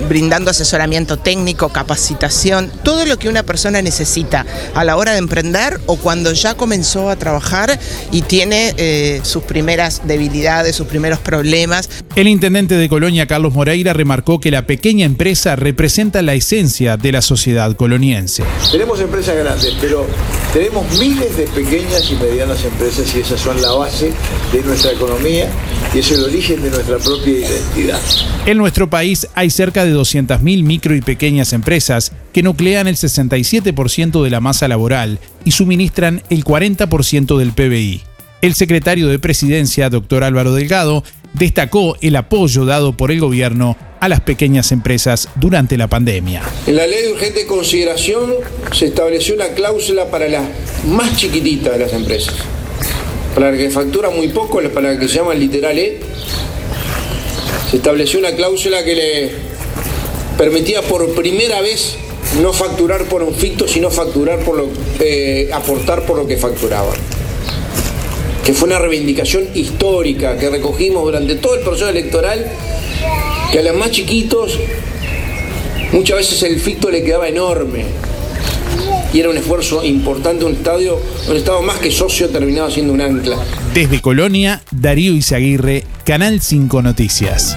brindando asesoramiento técnico, capacitación, todo lo que una persona necesita a la hora de emprender o cuando ya comenzó a trabajar y tiene eh, sus primeras debilidades, sus primeros problemas. El intendente de Colonia, Carlos Moreira, remarcó que la pequeña empresa representa la esencia de la sociedad coloniense. Tenemos empresas grandes, pero tenemos miles de pequeñas y medianas empresas y esas son la base de nuestra economía y es el origen de nuestra propia identidad. En nuestro país hay cerca de 200.000 micro y pequeñas empresas que nuclean el 67% de la masa laboral y suministran el 40% del PBI. El secretario de Presidencia, doctor Álvaro Delgado, destacó el apoyo dado por el gobierno a las pequeñas empresas durante la pandemia. En la ley de urgente consideración se estableció una cláusula para las más chiquititas de las empresas, para la que factura muy poco, para la que se llama literal E. Se estableció una cláusula que le permitía por primera vez no facturar por un ficto, sino facturar por lo, eh, aportar por lo que facturaban. Que fue una reivindicación histórica que recogimos durante todo el proceso electoral, que a los más chiquitos muchas veces el ficto le quedaba enorme. Y era un esfuerzo importante, un estadio, un estado más que socio terminaba siendo un ancla. Desde Colonia, Darío Izaguirre, Canal 5 Noticias.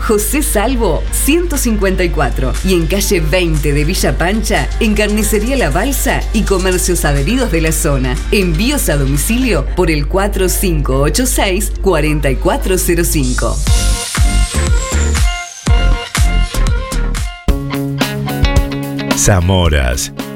José Salvo 154 y en calle 20 de Villa Pancha, en Carnicería La Balsa y comercios adheridos de la zona. Envíos a domicilio por el 4586 4405. Zamoras.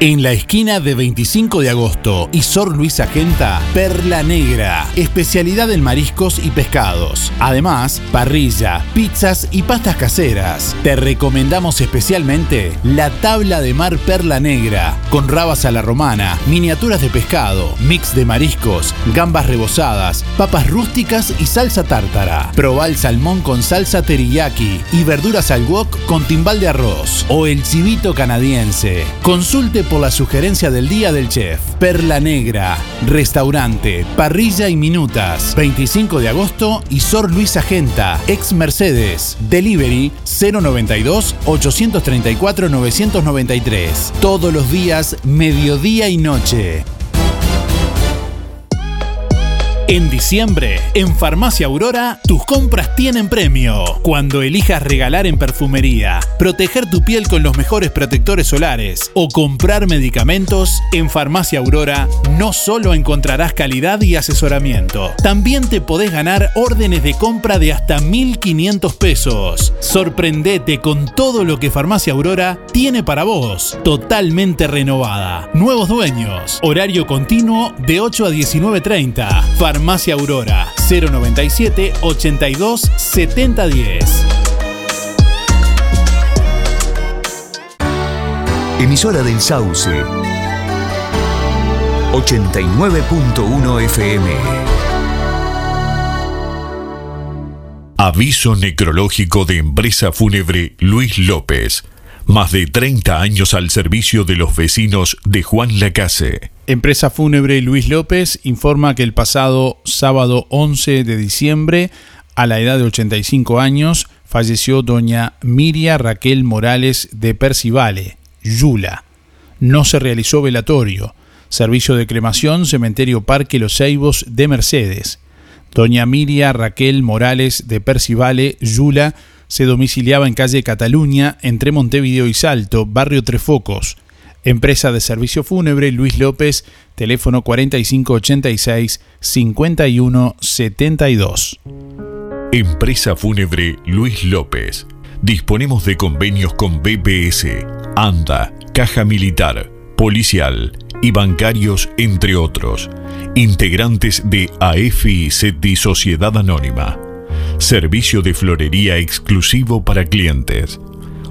En la esquina de 25 de agosto y Sor Luisa Genta, Perla Negra, especialidad en mariscos y pescados. Además, parrilla, pizzas y pastas caseras. Te recomendamos especialmente la tabla de mar Perla Negra, con rabas a la romana, miniaturas de pescado, mix de mariscos, gambas rebozadas, papas rústicas y salsa tártara. Probá el salmón con salsa teriyaki y verduras al wok con timbal de arroz. O el civito canadiense. Consulte por la sugerencia del día del chef. Perla Negra, restaurante, parrilla y minutas. 25 de agosto y Sor Luisa Genta, ex Mercedes. Delivery 092 834 993. Todos los días, mediodía y noche. En diciembre, en Farmacia Aurora, tus compras tienen premio. Cuando elijas regalar en perfumería, proteger tu piel con los mejores protectores solares o comprar medicamentos, en Farmacia Aurora no solo encontrarás calidad y asesoramiento, también te podés ganar órdenes de compra de hasta 1.500 pesos. Sorprendete con todo lo que Farmacia Aurora tiene para vos. Totalmente renovada. Nuevos dueños. Horario continuo de 8 a 19.30. Farmacia Aurora 097 82 7010. Emisora del Sauce. 89.1 FM. Aviso necrológico de empresa fúnebre Luis López. Más de 30 años al servicio de los vecinos de Juan Lacase. Empresa Fúnebre Luis López informa que el pasado sábado 11 de diciembre, a la edad de 85 años, falleció doña Miria Raquel Morales de Percivale, Yula. No se realizó velatorio. Servicio de cremación, Cementerio Parque Los Ceibos de Mercedes. Doña Miria Raquel Morales de Percivale, Yula, se domiciliaba en calle Cataluña, entre Montevideo y Salto, barrio Tres Focos. Empresa de servicio fúnebre Luis López, teléfono 4586-5172. Empresa fúnebre Luis López. Disponemos de convenios con BPS, ANDA, Caja Militar, Policial y bancarios, entre otros. Integrantes de AFI Sociedad Anónima. Servicio de florería exclusivo para clientes.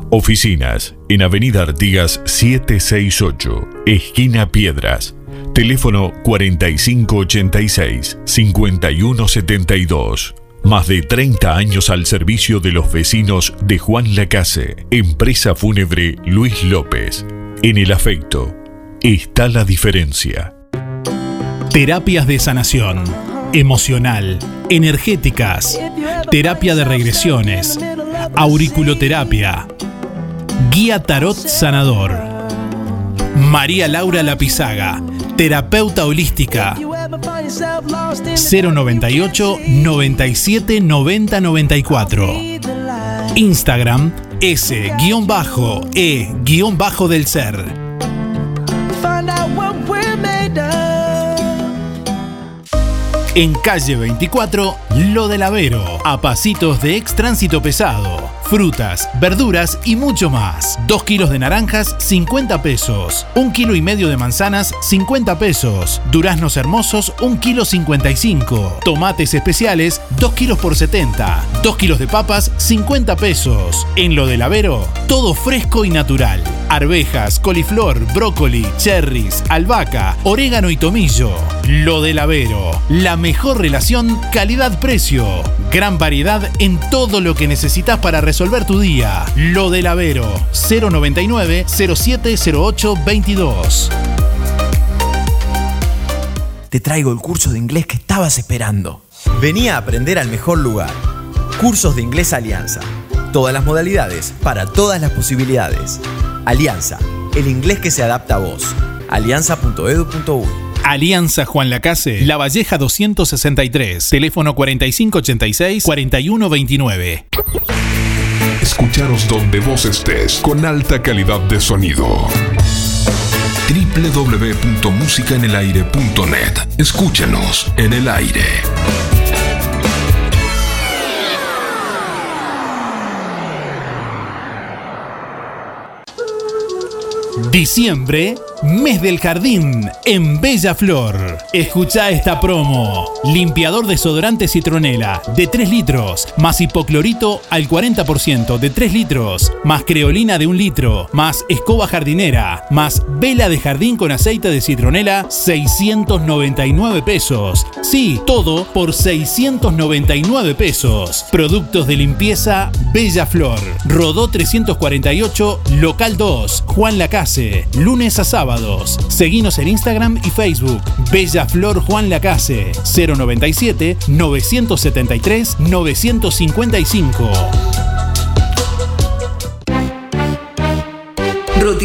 Oficinas en Avenida Artigas 768, esquina Piedras. Teléfono 4586-5172. Más de 30 años al servicio de los vecinos de Juan Lacase. Empresa fúnebre Luis López. En el afecto está la diferencia. Terapias de sanación, emocional, energéticas, terapia de regresiones, auriculoterapia, guía tarot sanador. María Laura Lapizaga, terapeuta holística. 098 97 90 94. Instagram S-E-del ser. En calle 24, Lo del Avero, a pasitos de ex tránsito pesado frutas, verduras y mucho más. 2 kilos de naranjas, 50 pesos. 1 kilo y medio de manzanas, 50 pesos. Duraznos hermosos, 1 kilo 55. Tomates especiales, 2 kilos por 70. 2 kilos de papas, 50 pesos. En lo del Avero, todo fresco y natural. Arvejas, coliflor, brócoli, cherries, albahaca, orégano y tomillo. Lo del Avero, la mejor relación calidad-precio. Gran variedad en todo lo que necesitas para resolver resolver tu día. Lo del Avero, 099 0708 22. Te traigo el curso de inglés que estabas esperando. Venía a aprender al mejor lugar. Cursos de Inglés Alianza. Todas las modalidades para todas las posibilidades. Alianza, el inglés que se adapta a vos. alianza.edu.uy Alianza Juan Lacase, La Valleja 263, teléfono 4586-4129. Escucharos donde vos estés con alta calidad de sonido. www.musicaenelaire.net Escúchanos en el aire. Diciembre, mes del jardín en Bella Flor. Escucha esta promo. Limpiador desodorante citronela de 3 litros, más hipoclorito al 40% de 3 litros, más creolina de 1 litro, más escoba jardinera, más vela de jardín con aceite de citronela, 699 pesos. Sí, todo por 699 pesos. Productos de limpieza Bella Flor. Rodó 348, local 2, Juan Lacase lunes a sábados. Seguinos en Instagram y Facebook. Bella Flor Juan Lacase, 097 973 955.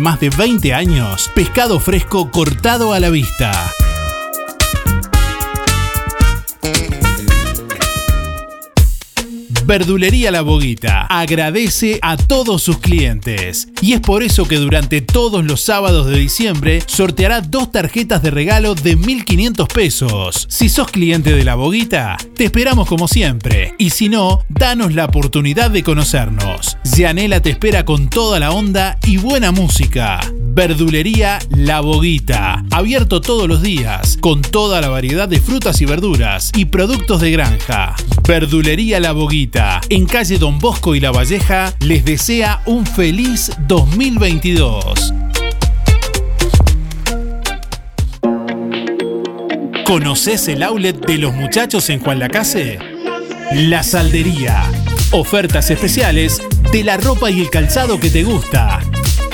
más de 20 años, pescado fresco cortado a la vista. Verdulería La Boguita agradece a todos sus clientes y es por eso que durante todos los sábados de diciembre sorteará dos tarjetas de regalo de 1.500 pesos. Si sos cliente de La Boguita, te esperamos como siempre y si no, danos la oportunidad de conocernos. Yanela te espera con toda la onda y buena música. Verdulería La Boguita, abierto todos los días, con toda la variedad de frutas y verduras y productos de granja. Verdulería La Boguita, en calle Don Bosco y La Valleja, les desea un feliz 2022. ¿Conoces el outlet de los muchachos en Juan Lacase? La Saldería. Ofertas especiales de la ropa y el calzado que te gusta.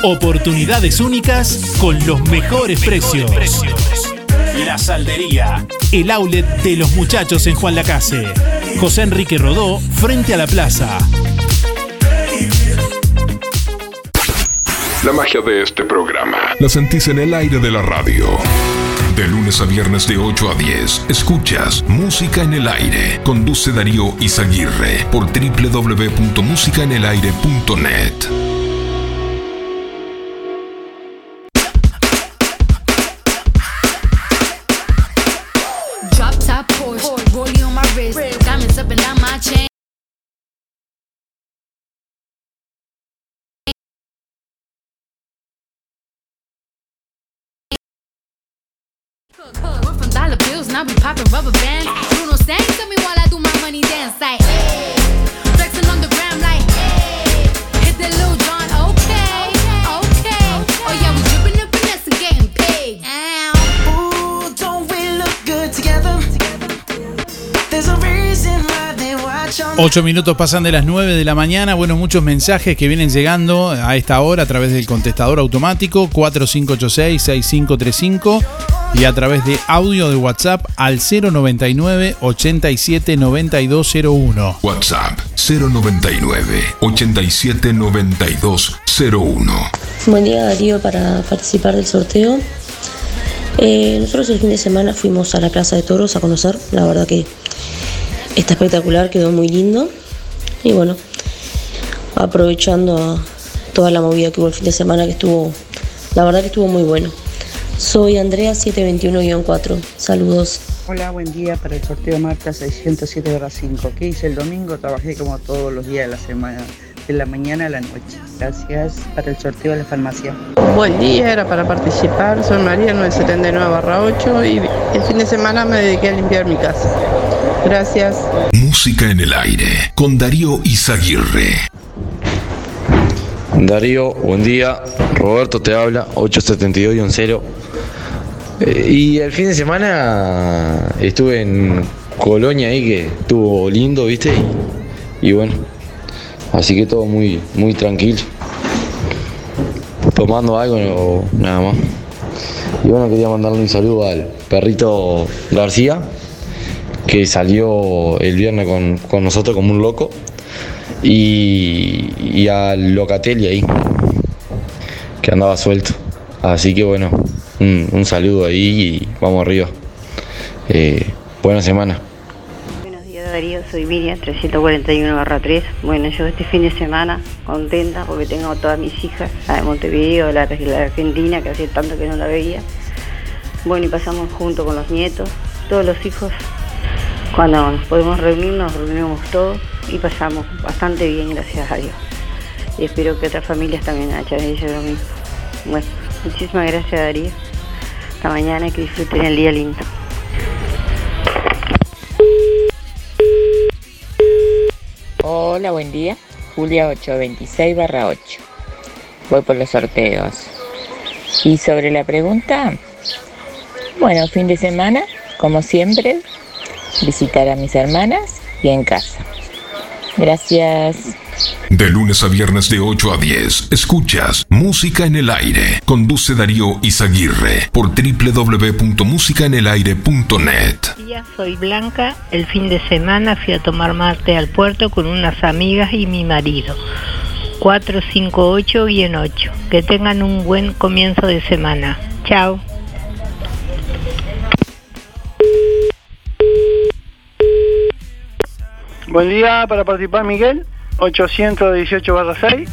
Oportunidades únicas con los mejores precios. La Saldería. El outlet de los muchachos en Juan Lacase. José Enrique Rodó, frente a la plaza. La magia de este programa la sentís en el aire de la radio. De lunes a viernes de 8 a 10, escuchas Música en el Aire. Conduce Darío Izaguirre por www.musicaenelaire.net. now we popping rubber bands. Bruno sang to me while I do my money dance like. Hey. Flexing on the gram like. Hey. Hit that Lil Jon, okay, okay. Oh yeah, we dripping and finesse and getting paid. Ooh, don't we look good together? There's a reason why they watch on 8 minutos pasan de las 9 de la mañana. Bueno, muchos mensajes que vienen llegando a esta hora a través del contestador automático 4586-6535 y a través de audio de WhatsApp al 099 87 9201. WhatsApp 099 87 9201. Buen día Darío para participar del sorteo. Eh, nosotros el fin de semana fuimos a la Plaza de Toros a conocer, la verdad que está espectacular, quedó muy lindo. Y bueno, aprovechando toda la movida que hubo el fin de semana que estuvo, la verdad que estuvo muy bueno. Soy Andrea 721-4, saludos. Hola, buen día para el sorteo Marta 607-5. ¿Qué hice el domingo? Trabajé como todos los días de la semana, de la mañana a la noche. Gracias para el sorteo de la farmacia. Buen día, era para participar. Soy María 979-8 y el fin de semana me dediqué a limpiar mi casa. Gracias. Música en el aire con Darío Izaguirre. Darío, buen día. Roberto te habla, 872-0. Eh, y el fin de semana estuve en Colonia ahí que estuvo lindo, ¿viste? Y, bueno, así que todo muy, muy tranquilo. Tomando algo nada más. Y bueno, quería mandarle un saludo al perrito García, que salió el viernes con, con nosotros como un loco. Y, y al Locatelli ahí, que andaba suelto. Así que bueno, un, saludo ahí y vamos arriba. Eh, Buena semana. Buenos días Darío, soy Miriam 341 barra 3. Bueno, yo este fin de semana contenta porque tengo todas mis hijas, la de Montevideo, la la Argentina, que hace tanto que no la veía. Bueno, y pasamos junto con los nietos, todos los hijos. Cuando nos podemos reunir, nos reunimos todos y pasamos bastante bien, gracias a Dios. Y espero que otras familias también hayan hecho lo mismo. Bueno, muchísimas gracias Darío. Hasta mañana y que disfruten el día lindo. Hola, buen día. Julia 826 barra 8. Voy por los sorteos. Y sobre la pregunta, bueno, fin de semana, como siempre, visitar a mis hermanas y en casa. Gracias. De lunes a viernes de 8 a 10, escuchas Música en el Aire. Conduce Darío Izaguirre por www.musicaenelaire.net. Hola, soy Blanca. El fin de semana fui a tomar mate al puerto con unas amigas y mi marido. 458-8. Que tengan un buen comienzo de semana. Chao. Buen día para participar Miguel, 818 barra 6.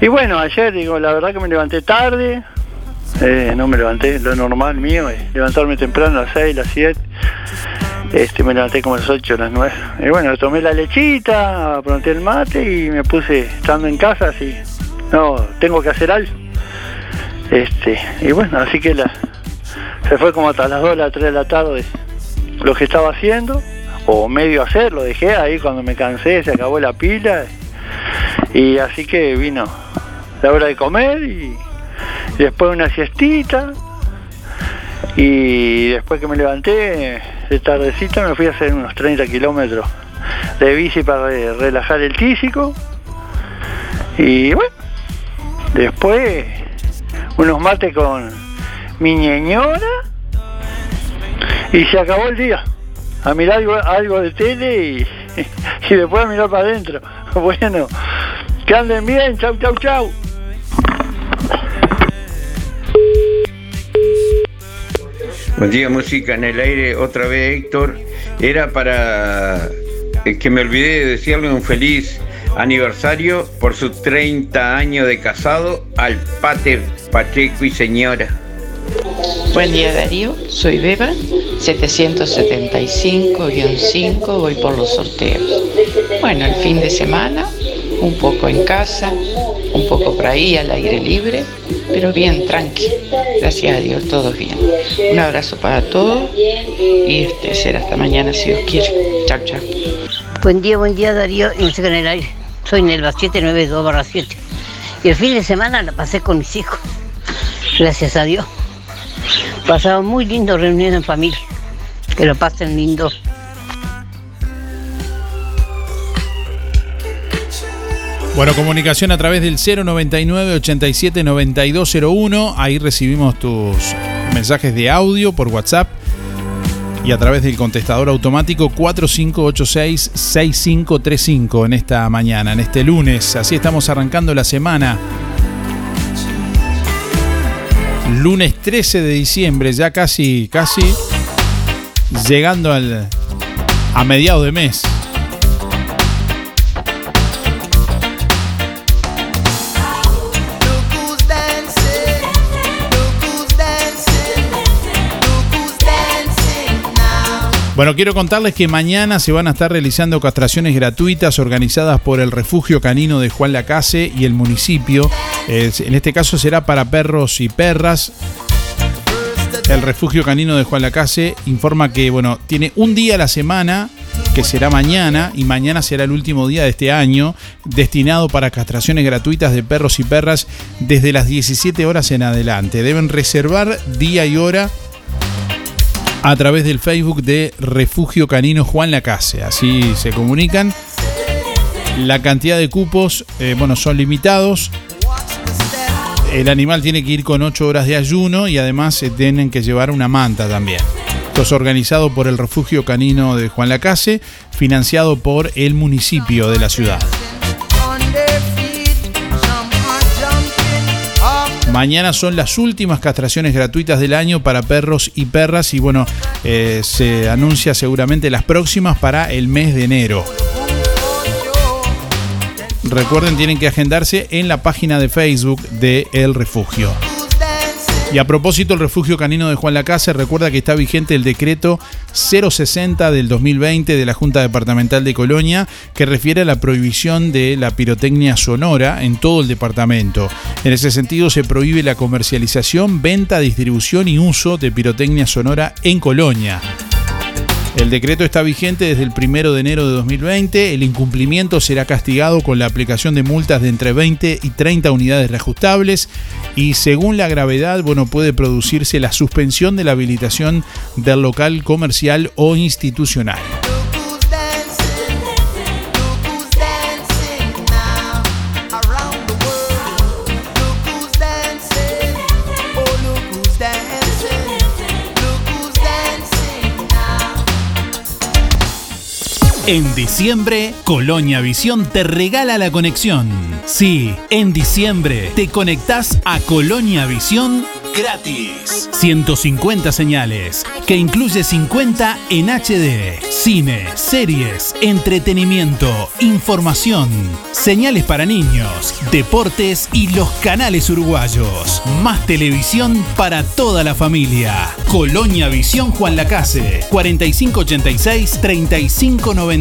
Y bueno, ayer digo, la verdad que me levanté tarde, eh, no me levanté, lo normal mío es levantarme temprano a las 6, las 7. Este, me levanté como a las 8, las 9. Y bueno, tomé la lechita, apronté el mate y me puse, estando en casa, así, no, tengo que hacer algo. Este, y bueno, así que la, se fue como hasta las 2, las 3 de la tarde lo que estaba haciendo, o medio hacer, lo dejé ahí cuando me cansé, se acabó la pila. Y así que vino la hora de comer y, después una siestita. Y después que me levanté, de tardecita me fui a hacer unos 30 kilómetros de bici para re- relajar el tísico. Y bueno, después unos mates con mi ñeñora y se acabó el día. A mirar algo, de tele y, y después a mirar para adentro. Bueno, que anden bien, chau, chau, chau. Buen día, música en el aire, otra vez Héctor. Era para que me olvidé de decirle un feliz aniversario por sus 30 años de casado al Pater Pacheco y señora. Buen día Darío, soy Beba, 775-5, voy por los sorteos. Bueno, el fin de semana, un poco en casa, un poco por ahí al aire libre, pero bien, tranqui. Gracias a Dios, todo bien. Un abrazo para todos y este será hasta mañana si Dios quiere. Chao, chao. Buen día, buen día Darío y en el aire. Soy Nelva 792 barra 7. Y el fin de semana la pasé con mis hijos. Gracias a Dios. Pasaba muy lindo reunión en familia. Que lo pasen lindo. Bueno, comunicación a través del 099 87 9201. Ahí recibimos tus mensajes de audio por WhatsApp y a través del contestador automático 4586-6535 en esta mañana, en este lunes. Así estamos arrancando la semana. Lunes 13 de diciembre, ya casi, casi llegando al, a mediados de mes. Bueno, quiero contarles que mañana se van a estar realizando castraciones gratuitas organizadas por el Refugio Canino de Juan Lacase y el municipio. En este caso será para perros y perras. El Refugio Canino de Juan Lacase informa que, bueno, tiene un día a la semana, que será mañana, y mañana será el último día de este año, destinado para castraciones gratuitas de perros y perras desde las 17 horas en adelante. Deben reservar día y hora a través del Facebook de Refugio Canino Juan Lacase. Así se comunican. La cantidad de cupos, eh, bueno, son limitados. El animal tiene que ir con 8 horas de ayuno y además se tienen que llevar una manta también. Esto es organizado por el Refugio Canino de Juan Lacase, financiado por el municipio de la ciudad. Mañana son las últimas castraciones gratuitas del año para perros y perras y bueno, eh, se anuncia seguramente las próximas para el mes de enero. Recuerden, tienen que agendarse en la página de Facebook de El Refugio. Y a propósito, el refugio canino de Juan Lacase recuerda que está vigente el decreto 060 del 2020 de la Junta Departamental de Colonia que refiere a la prohibición de la pirotecnia sonora en todo el departamento. En ese sentido, se prohíbe la comercialización, venta, distribución y uso de pirotecnia sonora en Colonia. El decreto está vigente desde el 1 de enero de 2020. El incumplimiento será castigado con la aplicación de multas de entre 20 y 30 unidades reajustables y según la gravedad, bueno, puede producirse la suspensión de la habilitación del local comercial o institucional. En diciembre, Colonia Visión te regala la conexión. Sí, en diciembre te conectás a Colonia Visión gratis. 150 señales, que incluye 50 en HD. Cine, series, entretenimiento, información, señales para niños, deportes y los canales uruguayos. Más televisión para toda la familia. Colonia Visión Juan Lacase,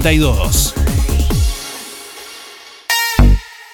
4586-3592.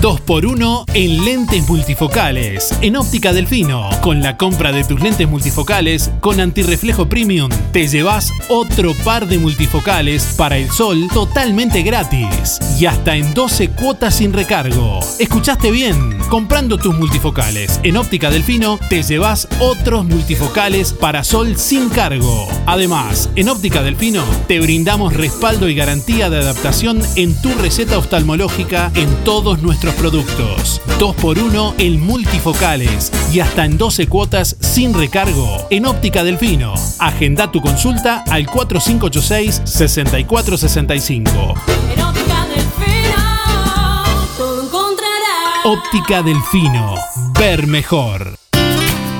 2x1 en lentes multifocales. En Óptica Delfino, con la compra de tus lentes multifocales con antirreflejo premium, te llevas otro par de multifocales para el sol totalmente gratis y hasta en 12 cuotas sin recargo. ¿Escuchaste bien? Comprando tus multifocales en Óptica Delfino, te llevas otros multifocales para sol sin cargo. Además, en Óptica Delfino te brindamos respaldo y garantía de adaptación en tu receta oftalmológica en todos nuestros productos. 2x1 en multifocales y hasta en 12 cuotas sin recargo en Óptica Delfino. Agenda tu consulta al 4586-6465. Todo encontrarás. Óptica Delfino. Ver mejor.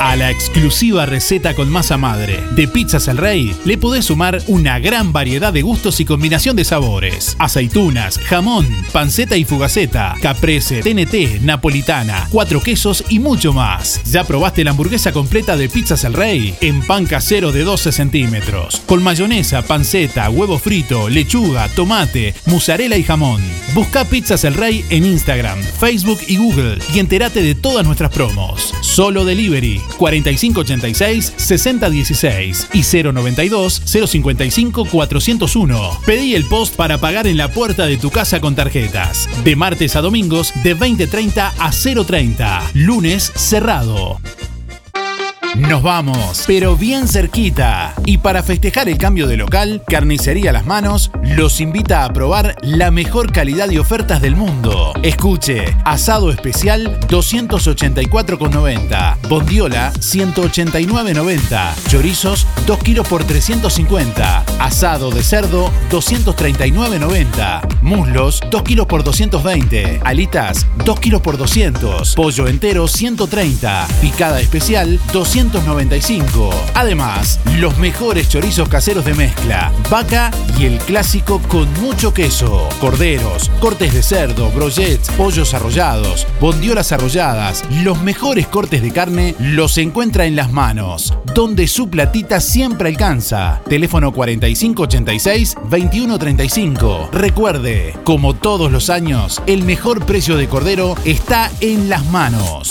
A la exclusiva receta con masa madre de Pizzas El Rey le podés sumar una gran variedad de gustos y combinación de sabores. Aceitunas, jamón, panceta y fugaceta, caprese, TNT, napolitana, cuatro quesos y mucho más. ¿Ya probaste la hamburguesa completa de Pizzas El Rey? En pan casero de 12 centímetros. Con mayonesa, panceta, huevo frito, lechuga, tomate, mozzarella y jamón. Busca Pizzas El Rey en Instagram, Facebook y Google y entérate de todas nuestras promos. Solo Delivery 4586-6016 y 092-055-401. Pedí el post para pagar en la puerta de tu casa con tarjetas. De martes a domingos de 20.30 a 0.30. Lunes cerrado. Nos vamos, pero bien cerquita. Y para festejar el cambio de local, Carnicería Las Manos los invita a probar la mejor calidad y ofertas del mundo. Escuche, asado especial 284,90, bondiola 189,90, chorizos 2 kilos por 350, asado de cerdo 239,90, muslos 2 kilos por 220, alitas 2 kilos por 200, pollo entero 130, picada especial 295. Además, los mejores chorizos caseros de mezcla, vaca y el clásico con mucho queso, corderos, cortes de cerdo, brochets, pollos arrollados, bondiolas arrolladas, los mejores cortes de carne los encuentra en las manos, donde su platita siempre alcanza. Teléfono 4586-2135. Recuerde, como todos los años, el mejor precio de cordero está en las manos.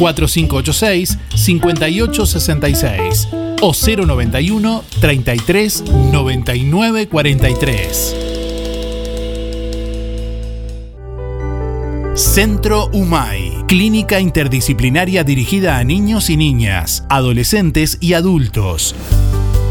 4586-5866 o 091 33 99 43. Centro UMAI, clínica interdisciplinaria dirigida a niños y niñas, adolescentes y adultos.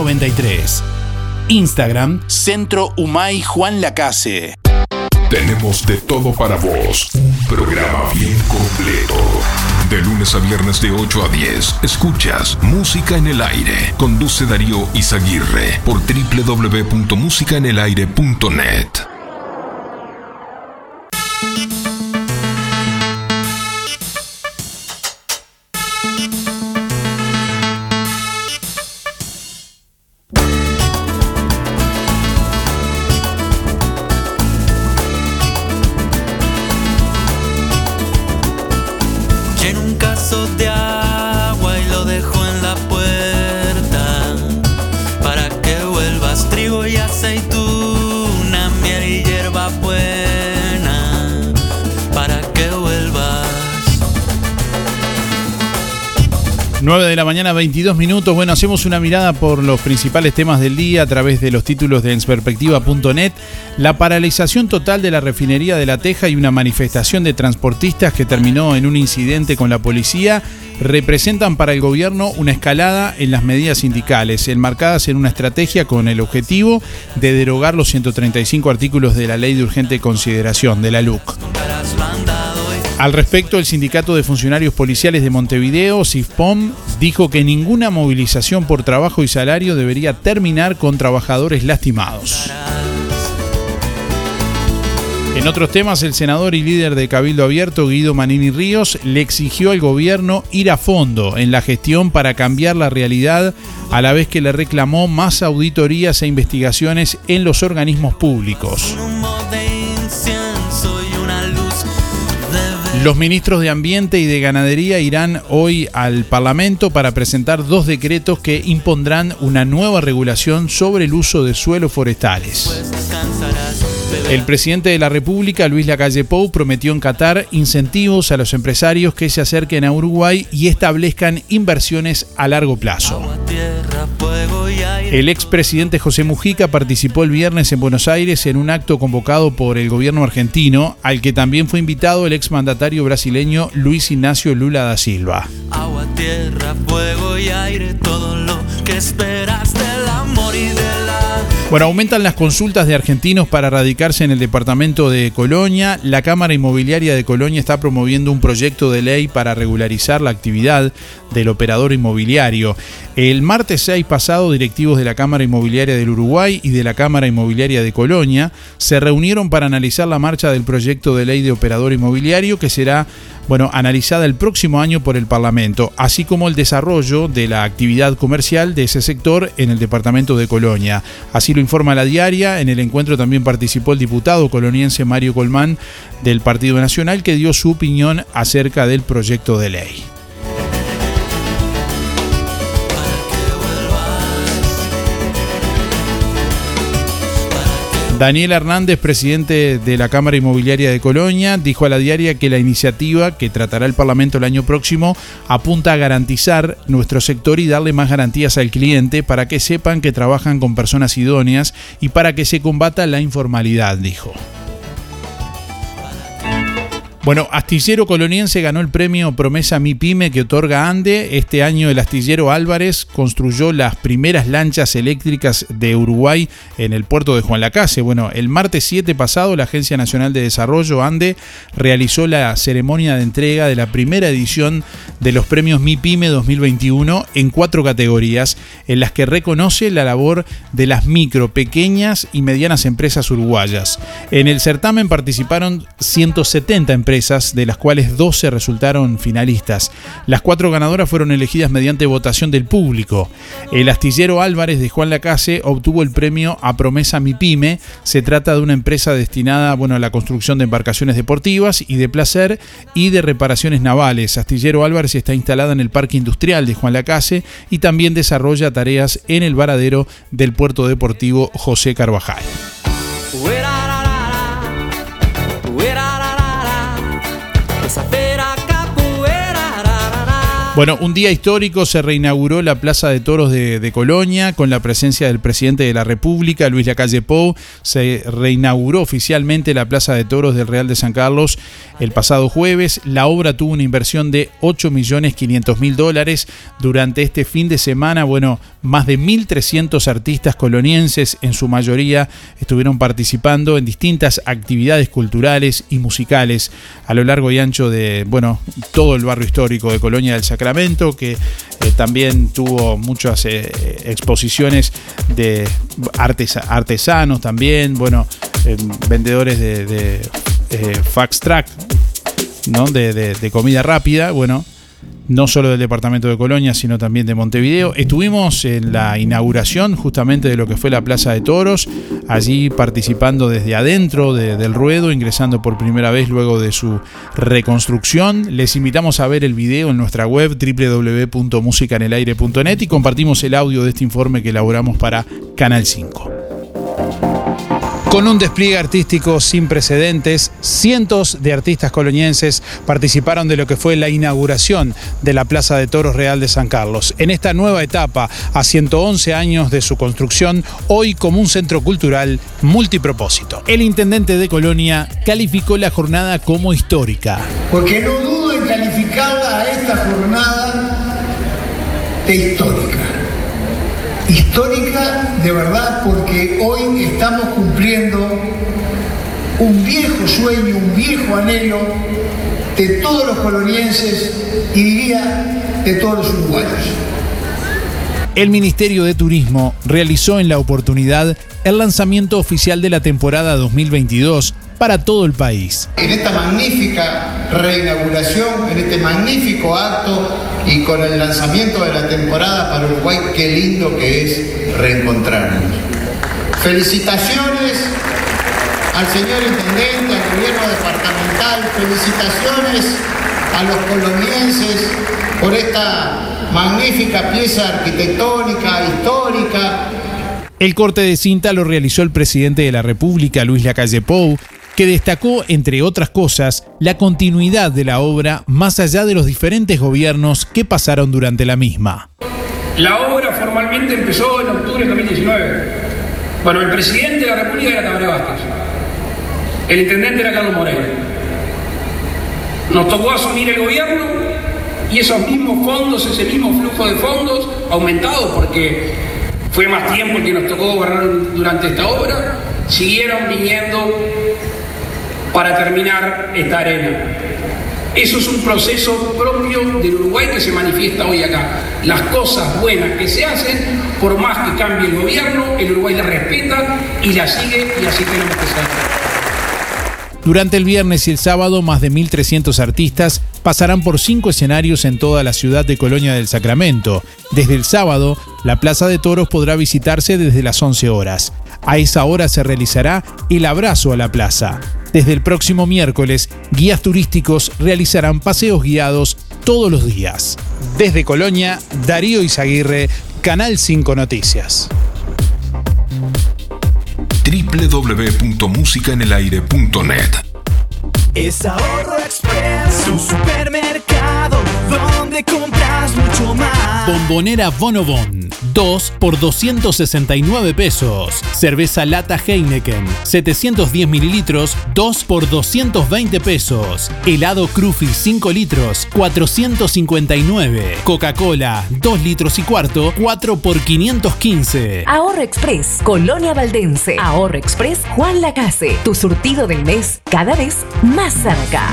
93. Instagram, Centro Humay Juan Lacase. Tenemos de todo para vos. Un programa bien completo. De lunes a viernes de 8 a 10, escuchas Música en el Aire. Conduce Darío Izaguirre por www.musicaenelaire.net. de la mañana, 22 minutos. Bueno, hacemos una mirada por los principales temas del día a través de los títulos de ensperspectiva.net. La paralización total de la refinería de La Teja y una manifestación de transportistas que terminó en un incidente con la policía representan para el gobierno una escalada en las medidas sindicales, enmarcadas en una estrategia con el objetivo de derogar los 135 artículos de la Ley de Urgente Consideración, de la LUC. Al respecto, el Sindicato de Funcionarios Policiales de Montevideo, SIFPOM, dijo que ninguna movilización por trabajo y salario debería terminar con trabajadores lastimados. En otros temas, el senador y líder de Cabildo Abierto, Guido Manini Ríos, le exigió al gobierno ir a fondo en la gestión para cambiar la realidad, a la vez que le reclamó más auditorías e investigaciones en los organismos públicos. Los ministros de Ambiente y de Ganadería irán hoy al Parlamento para presentar dos decretos que impondrán una nueva regulación sobre el uso de suelos forestales. El presidente de la República, Luis Lacalle Pou, prometió en Qatar incentivos a los empresarios que se acerquen a Uruguay y establezcan inversiones a largo plazo. El expresidente José Mujica participó el viernes en Buenos Aires en un acto convocado por el gobierno argentino, al que también fue invitado el exmandatario brasileño Luis Ignacio Lula da Silva. agua tierra, fuego y aire, todo lo que esperas del amor y de la Bueno, aumentan las consultas de argentinos para radicarse en el departamento de Colonia. La Cámara Inmobiliaria de Colonia está promoviendo un proyecto de ley para regularizar la actividad del operador inmobiliario. El martes 6 pasado, directivos de la Cámara Inmobiliaria del Uruguay y de la Cámara Inmobiliaria de Colonia se reunieron para analizar la marcha del proyecto de ley de operador inmobiliario que será bueno, analizada el próximo año por el Parlamento, así como el desarrollo de la actividad comercial de ese sector en el departamento de Colonia. Así lo informa la diaria. En el encuentro también participó el diputado coloniense Mario Colmán del Partido Nacional que dio su opinión acerca del proyecto de ley. Daniel Hernández, presidente de la Cámara Inmobiliaria de Colonia, dijo a la diaria que la iniciativa que tratará el Parlamento el año próximo apunta a garantizar nuestro sector y darle más garantías al cliente para que sepan que trabajan con personas idóneas y para que se combata la informalidad, dijo. Bueno, Astillero Coloniense ganó el premio Promesa Mi Pyme que otorga ANDE. Este año el astillero Álvarez construyó las primeras lanchas eléctricas de Uruguay en el puerto de Juan Lacase. Bueno, el martes 7 pasado la Agencia Nacional de Desarrollo ANDE realizó la ceremonia de entrega de la primera edición de los premios Mi Pyme 2021 en cuatro categorías en las que reconoce la labor de las micro, pequeñas y medianas empresas uruguayas. En el certamen participaron 170 empresas de las cuales 12 resultaron finalistas. Las cuatro ganadoras fueron elegidas mediante votación del público. El astillero Álvarez de Juan Lacase obtuvo el premio a Promesa MIPYME. Se trata de una empresa destinada bueno, a la construcción de embarcaciones deportivas y de placer y de reparaciones navales. Astillero Álvarez está instalada en el Parque Industrial de Juan Lacase y también desarrolla tareas en el varadero del puerto deportivo José Carvajal. Bueno, un día histórico se reinauguró la Plaza de Toros de, Colonia con la presencia del presidente de la República, Luis Lacalle Pou. Se reinauguró oficialmente la Plaza de Toros del Real de San Carlos el pasado jueves. La obra tuvo una inversión de 8.500.000 dólares. Durante este fin de semana, bueno, más de 1.300 artistas colonienses, en su mayoría, estuvieron participando en distintas actividades culturales y musicales a lo largo y ancho de, bueno, todo el barrio histórico de Colonia del Sacramento, que eh, también tuvo muchas eh, exposiciones de artes, artesanos también, bueno, eh, vendedores de, de fax track, ¿no? De, comida rápida, bueno no solo del departamento de Colonia, sino también de Montevideo. Estuvimos en la inauguración justamente de lo que fue la Plaza de Toros, allí participando desde adentro de, del ruedo, ingresando por primera vez luego de su reconstrucción. Les invitamos a ver el video en nuestra web www.musicanelaire.net y compartimos el audio de este informe que elaboramos para Canal 5. Con un despliegue artístico sin precedentes, cientos de artistas colonienses participaron de lo que fue la inauguración de la Plaza de Toros Real de San Carlos. En esta nueva etapa, a 111 años de su construcción, hoy como un centro cultural multipropósito. El intendente de Colonia calificó la jornada como histórica. Porque no dudo en calificarla a esta jornada de histórica histórica de verdad porque hoy estamos cumpliendo un viejo sueño, un viejo anhelo de todos los colonienses y diría de todos los uruguayos. El Ministerio de Turismo realizó en la oportunidad el lanzamiento oficial de la temporada 2022 para todo el país. En esta magnífica reinauguración, en este magnífico acto y con el lanzamiento de la temporada para Uruguay, qué lindo que es reencontrarnos. Felicitaciones al señor intendente, al gobierno departamental, felicitaciones a los colonienses por esta magnífica pieza arquitectónica, histórica. El corte de cinta lo realizó el presidente de la República, Luis Lacalle Pou, que destacó, entre otras cosas, la continuidad de la obra más allá de los diferentes gobiernos que pasaron durante la misma. La obra formalmente empezó en octubre de 2019. Bueno, el presidente de la República era Tabaré Vázquez. El intendente era Carlos Moreno. Nos tocó asumir el gobierno Y esos mismos fondos, ese mismo flujo de fondos, aumentado porque fue más tiempo el que nos tocó gobernar durante esta obra, siguieron viniendo para terminar esta arena. Eso es un proceso propio del Uruguay que se manifiesta hoy acá. Las cosas buenas que se hacen, por más que cambie el gobierno, el Uruguay las respeta y las sigue y así tenemos que ser. Durante el viernes y el sábado, más de 1.300 artistas pasarán por cinco escenarios en toda la ciudad de Colonia del Sacramento. Desde el sábado, la Plaza de Toros podrá visitarse desde las 11 horas. A esa hora se realizará el abrazo a la plaza. Desde el próximo miércoles, guías turísticos realizarán paseos guiados todos los días. Desde Colonia, Darío Izaguirre, Canal 5 Noticias www.musicaenelaire.net. Es Ahorro Express, su supermercado donde compras mucho más. Bombonera Bonobon, 2 por 269 pesos. Cerveza lata Heineken, 710 mililitros, 2 por 220 pesos. Helado Cruffy 5 litros, 459. Coca-Cola, 2 litros y cuarto, 4 por 515. Ahorro Express, Colonia Valdense. Ahorro Express, Juan Lacase. Tu surtido del mes, cada vez más cerca.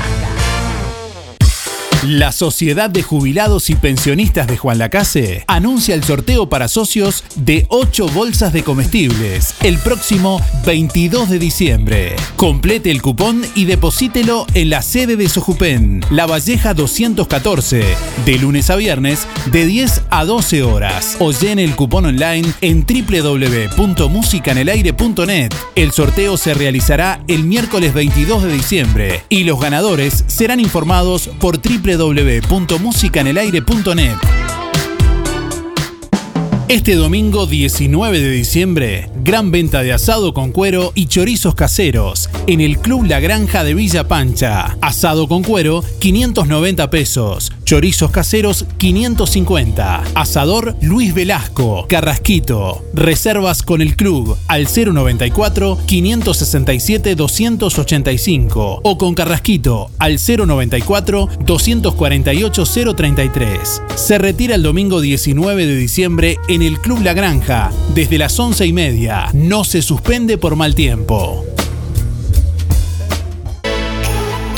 La Sociedad de Jubilados y Pensionistas de Juan Lacase anuncia el sorteo para socios de 8 bolsas de comestibles el próximo 22 de diciembre. Complete el cupón y deposítelo en la sede de Sojupen, La Valleja 214, de lunes a viernes de 10 a 12 horas o llene el cupón online en www.musicanelaire.net. El sorteo se realizará el miércoles 22 de diciembre y los ganadores serán informados por www www.musicanelaire.net. Este domingo 19 de diciembre, gran venta de asado con cuero y chorizos caseros en el Club La Granja de Villa Pancha. Asado con cuero, 590 pesos. Chorizos caseros, 550. Asador Luis Velasco, Carrasquito. Reservas con el club al 094-567-285 o con Carrasquito al 094-248-033. Se retira el domingo 19 de diciembre en el Club La Granja desde las 11 y media. No se suspende por mal tiempo.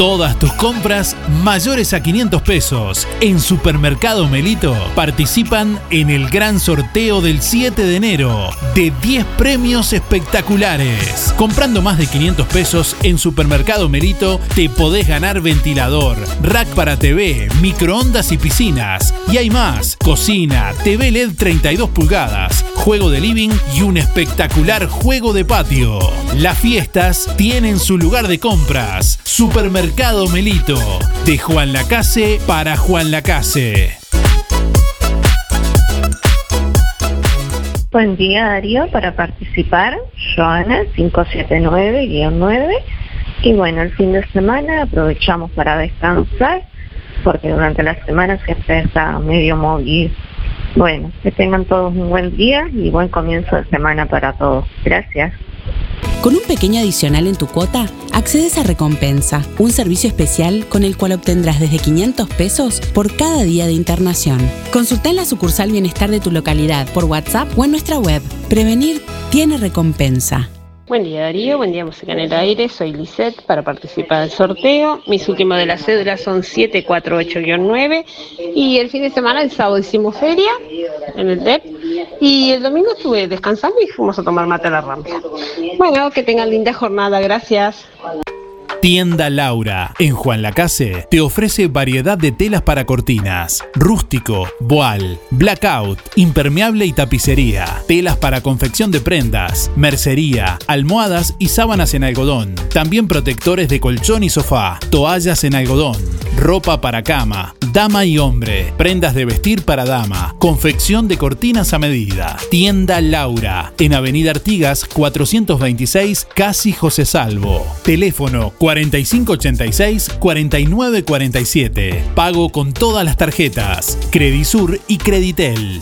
Todas tus compras mayores a 500 pesos en Supermercado Melito participan en el gran sorteo del 7 de enero de 10 premios espectaculares. Comprando más de 500 pesos en Supermercado Melito te podés ganar ventilador, rack para TV, microondas y piscinas. Y hay más, cocina, TV LED 32 pulgadas, juego de living y un espectacular juego de patio. Las fiestas tienen su lugar de compras. Supermercado Mercado Melito. De Juan Lacase para Juan Lacase. Buen día Darío, para participar, Joana 579-9. Y bueno, el fin de semana aprovechamos para descansar, porque durante la semana siempre está medio móvil. Bueno, que tengan todos un buen día y buen comienzo de semana para todos. Gracias. Con un pequeño adicional en tu cuota, accedes a Recompensa, un servicio especial con el cual obtendrás desde 500 pesos por cada día de internación. Consulta en la sucursal Bienestar de tu localidad por WhatsApp o en nuestra web. Prevenir tiene recompensa. Buen día Darío, buen día Música en el Aire, soy Lisette para participar del sorteo. Mis últimos de la cédula son 748-9 y el fin de semana, el sábado hicimos feria en el DEP y el domingo estuve descansando y fuimos a tomar mate a la rampa. Bueno, que tengan linda jornada, gracias. Tienda Laura, en Juan Lacase, te ofrece variedad de telas para cortinas, rústico, voal, blackout, impermeable y tapicería, telas para confección de prendas, mercería, almohadas y sábanas en algodón, también protectores de colchón y sofá, toallas en algodón, ropa para cama, dama y hombre, prendas de vestir para dama, confección de cortinas a medida. Tienda Laura, en Avenida Artigas 426, Casi José Salvo. Teléfono 4586-4947. Pago con todas las tarjetas. Credisur y Creditel.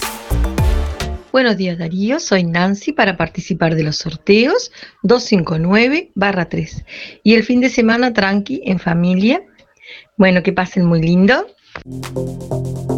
Buenos días Darío, soy Nancy para participar de los sorteos 259-3. Y el fin de semana tranqui, en familia. Bueno, que pasen muy lindo Música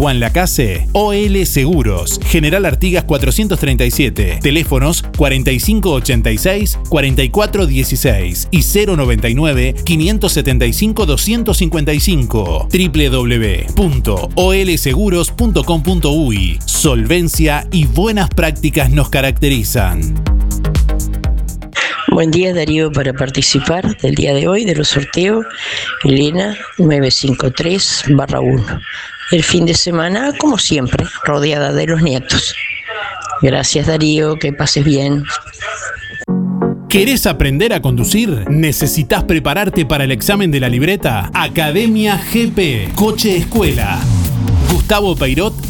Juan Lacase, OL Seguros, General Artigas 437, teléfonos 4586-4416 y 099-575-255, www.olseguros.com.uy. Solvencia y buenas prácticas nos caracterizan. Buen día Darío para participar del día de hoy de los sorteos. Elena 953 barra 1. El fin de semana, como siempre, rodeada de los nietos. Gracias Darío, que pases bien. ¿Querés aprender a conducir? ¿Necesitas prepararte para el examen de la libreta? Academia GP, Coche Escuela. Gustavo Peirot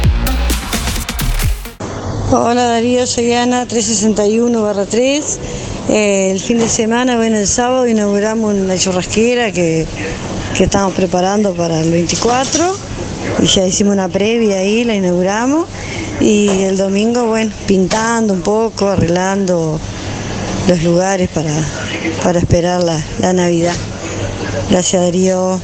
Hola Darío, soy Ana, 361-3. Eh, el fin de semana, bueno, el sábado inauguramos una churrasquera que, que estamos preparando para el 24 y ya hicimos una previa ahí, la inauguramos y el domingo, bueno, pintando un poco, arreglando los lugares para, para esperar la, la Navidad. Gracias Darío.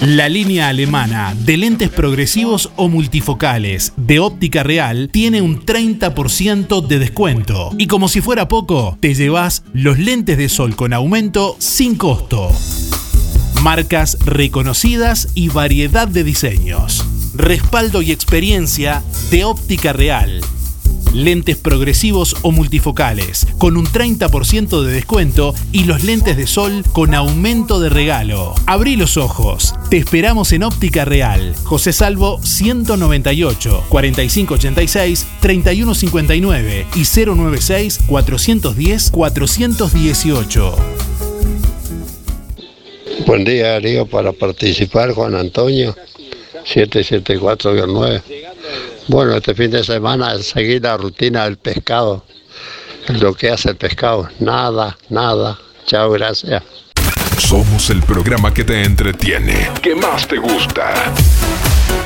La línea alemana de lentes progresivos o multifocales de óptica real tiene un 30% de descuento. Y como si fuera poco, te llevas los lentes de sol con aumento sin costo. Marcas reconocidas y variedad de diseños. Respaldo y experiencia de óptica real lentes progresivos o multifocales, con un 30% de descuento y los lentes de sol con aumento de regalo. Abrí los ojos. Te esperamos en Óptica Real. José Salvo 198 4586 3159 y 096 410 418. Buen día, Darío, para participar, Juan Antonio, 774-9. Bueno, este fin de semana seguir la rutina del pescado, lo que hace el pescado, nada, nada. Chao, gracias. Somos el programa que te entretiene, que más te gusta.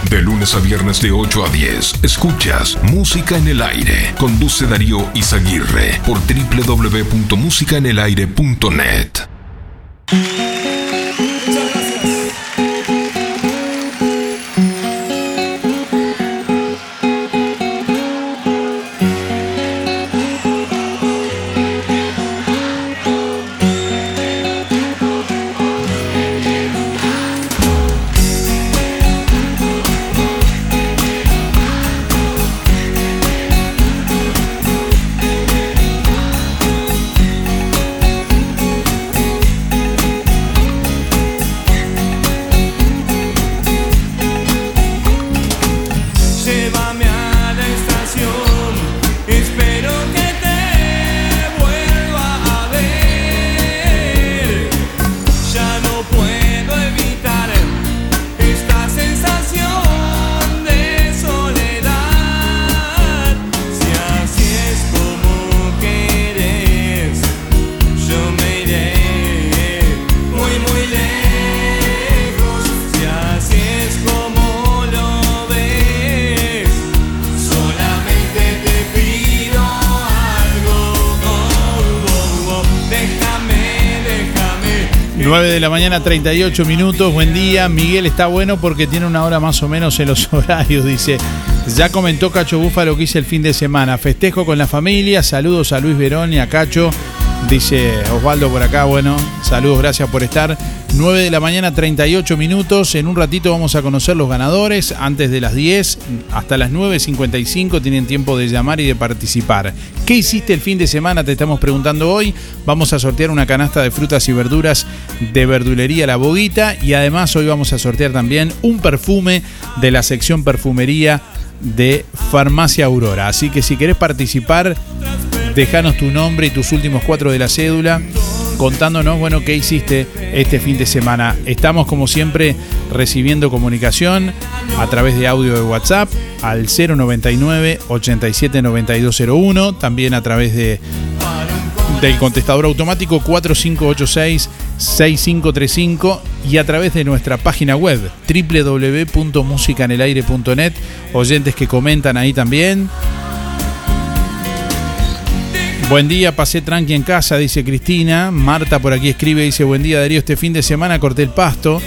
De lunes a viernes de 8 a 10, escuchas Música en el Aire. Conduce Darío Izaguirre por www.musicaenelaire.net. 38 minutos. Buen día. Miguel está bueno porque tiene una hora más o menos en los horarios. Dice: Ya comentó Cacho Búfalo que hice el fin de semana. Festejo con la familia. Saludos a Luis Verón y a Cacho. Dice Osvaldo por acá, bueno, saludos, gracias por estar. 9 de la mañana, 38 minutos. En un ratito vamos a conocer los ganadores. Antes de las 10 hasta las 9.55 tienen tiempo de llamar y de participar. ¿Qué hiciste el fin de semana? Te estamos preguntando hoy. Vamos a sortear una canasta de frutas y verduras de verdulería La Boguita. Y además hoy vamos a sortear también un perfume de la sección perfumería de Farmacia Aurora. Así que si querés participar, déjanos tu nombre y tus últimos cuatro de la cédula contándonos, bueno, qué hiciste este fin de semana. Estamos, como siempre, recibiendo comunicación a través de audio de WhatsApp al 099 879201, también a través de del contestador automático 4586 6535 y a través de nuestra página web www.musicanelaire.net oyentes que comentan ahí también Buen día, pasé tranqui en casa, dice Cristina. Marta por aquí escribe, dice, buen día Darío, este fin de semana corté el pasto.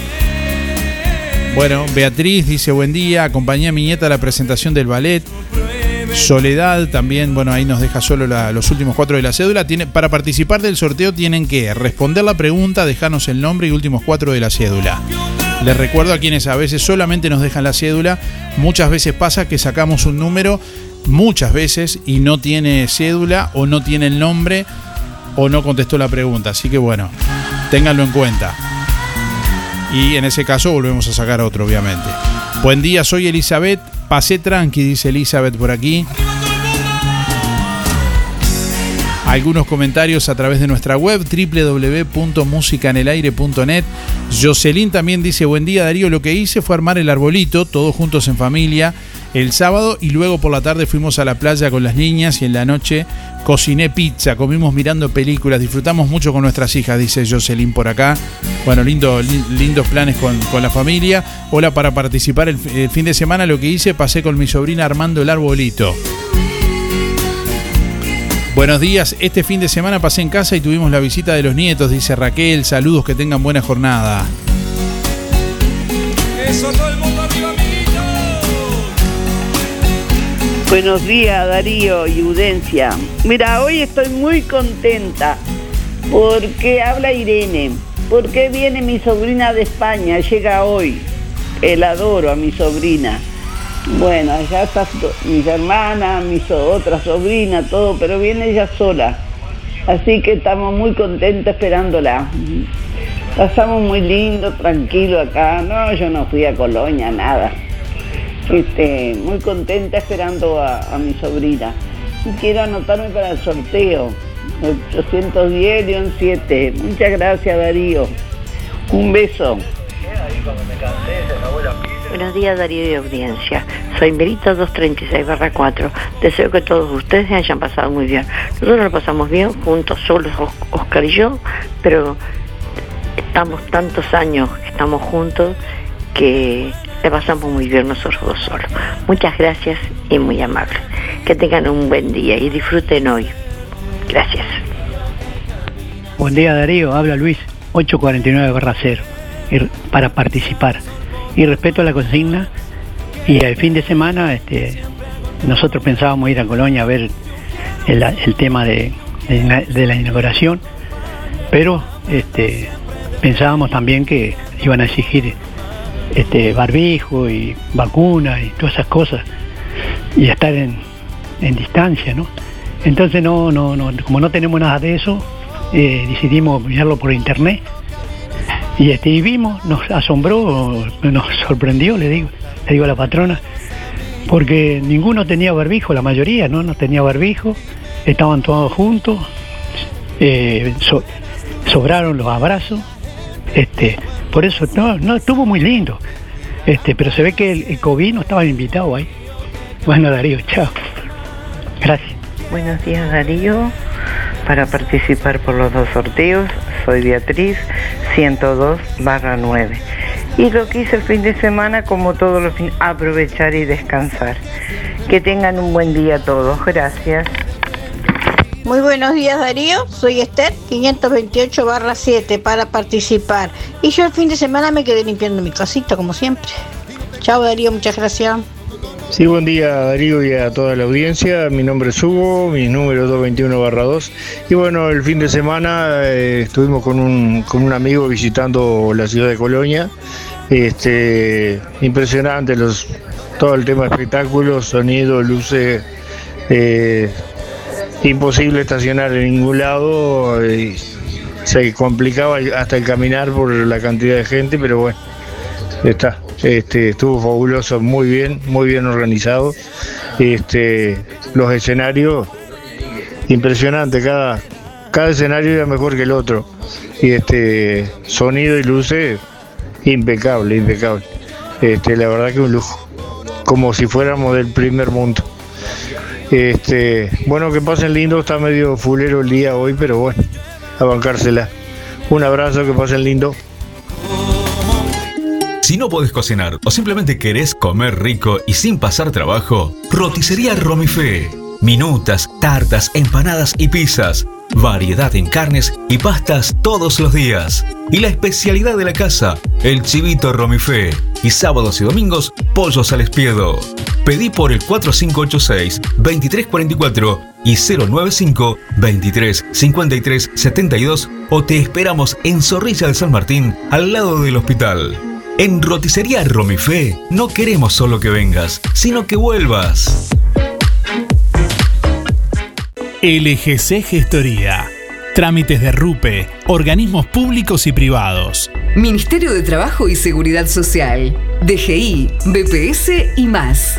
Bueno, Beatriz dice, buen día, acompañé a mi nieta a la presentación del ballet. Soledad también, bueno, ahí nos deja solo los últimos cuatro de la cédula. Tiene, para participar del sorteo tienen que responder la pregunta, dejarnos el nombre y últimos cuatro de la cédula. Les recuerdo a quienes a veces solamente nos dejan la cédula, muchas veces pasa que sacamos un número, muchas veces, y no tiene cédula o no tiene el nombre o no contestó la pregunta. Así que bueno, ténganlo en cuenta. Y en ese caso volvemos a sacar otro, obviamente. Buen día, soy Elizabeth. Pasé tranqui, dice Elizabeth por aquí. Algunos comentarios a través de nuestra web www.musicanelaire.net. Jocelyn también dice, buen día Darío, lo que hice fue armar el arbolito, todos juntos en familia, el sábado y luego por la tarde fuimos a la playa con las niñas y en la noche cociné pizza, comimos mirando películas, disfrutamos mucho con nuestras hijas, dice Jocelyn por acá. Bueno, lindo, li- lindos planes con, con la familia. Hola, para participar el, el fin de semana lo que hice, pasé con mi sobrina armando el arbolito. Buenos días, este fin de semana pasé en casa y tuvimos la visita de los nietos, dice Raquel. Saludos, que tengan buena jornada. Eso todo Buenos días, Darío y Udencia. Mira, hoy estoy muy contenta porque habla Irene, porque viene mi sobrina de España, llega hoy. El adoro a mi sobrina. Bueno, allá está mis hermanas, mis so- otras sobrinas, todo, pero viene ella sola. Así que estamos muy contentos esperándola. Pasamos muy lindo, tranquilo acá. No, yo no fui a Colonia, nada. Este, muy contenta esperando a, mi sobrina. Y quiero anotarme para el sorteo. 810-7. Muchas gracias, Darío. Un beso. Buenos días Darío y audiencia. Soy Merito 236 barra 4. Deseo que todos ustedes hayan pasado muy bien. Nosotros lo pasamos bien juntos, solos Os- Oscar y yo, pero estamos tantos años que estamos juntos que le pasamos muy bien nosotros dos solos. Muchas gracias y muy amables. Que tengan un buen día y disfruten hoy. Gracias. Buen día Darío, habla Luis, 849 barra 0, y- para participar. Y respeto a la consigna, y el fin de semana este, nosotros pensábamos ir a Colonia a ver el, tema la- de la inauguración, pero este, pensábamos también que iban a exigir este, barbijo y vacuna y todas esas cosas, y estar en, en distancia, ¿no? Entonces no, no, no, como no tenemos nada de eso, eh, decidimos mirarlo por internet y, este, vimos, nos asombró, nos sorprendió, le digo, le digo a la patrona, porque ninguno tenía barbijo, la mayoría, ¿no? No tenía barbijo, estaban todos juntos, eh, so- sobraron los abrazos, este, por eso no, no estuvo muy lindo, este, pero se ve que el, COVID no estaba invitado ahí. Bueno Darío, chao. Gracias. Buenos días Darío. Para participar por los dos sorteos, soy Beatriz 102 barra 9. Y lo que hice el fin de semana, como todos los fines, aprovechar y descansar. Que tengan un buen día todos. Gracias. Muy buenos días Darío, soy Esther, 528 barra 7 para participar. Y yo el fin de semana me quedé limpiando mi casita como siempre. Chao Darío, muchas gracias. Sí, buen día Darío y a toda la audiencia. Mi nombre es Hugo, mi número es 221-2. Y bueno, el fin de semana eh, estuvimos con un, con un amigo visitando la ciudad de Colonia. Este, impresionante los, todo el tema de espectáculos, sonido, luces. eh, imposible estacionar en ningún lado. eh, se complicaba hasta el caminar por la cantidad de gente, pero bueno, está. Este, estuvo fabuloso, muy bien, muy bien organizado. Este, los escenarios, impresionante, cada, cada escenario era mejor que el otro. Y este, sonido y luces, impecable, impecable. Este, la verdad que un lujo, como si fuéramos del primer mundo. Este, bueno, que pasen lindo, está medio fulero el día hoy, pero bueno, a bancársela. Un abrazo, que pasen lindo. Si no podés cocinar o simplemente querés comer rico y sin pasar trabajo, roticería Romifé. Minutas, tartas, empanadas y pizzas. Variedad en carnes y pastas todos los días. Y la especialidad de la casa, el chivito Romifé. Y sábados y domingos, pollos al espiedo. Pedí por el 4586-2344 y 095-235372 o te esperamos en Zorrilla de San Martín, al lado del hospital. En Roticería Romifé no queremos solo que vengas, sino que vuelvas. LGC Gestoría. Trámites de RUPE, organismos públicos y privados. Ministerio de Trabajo y Seguridad Social, DGI, BPS y más.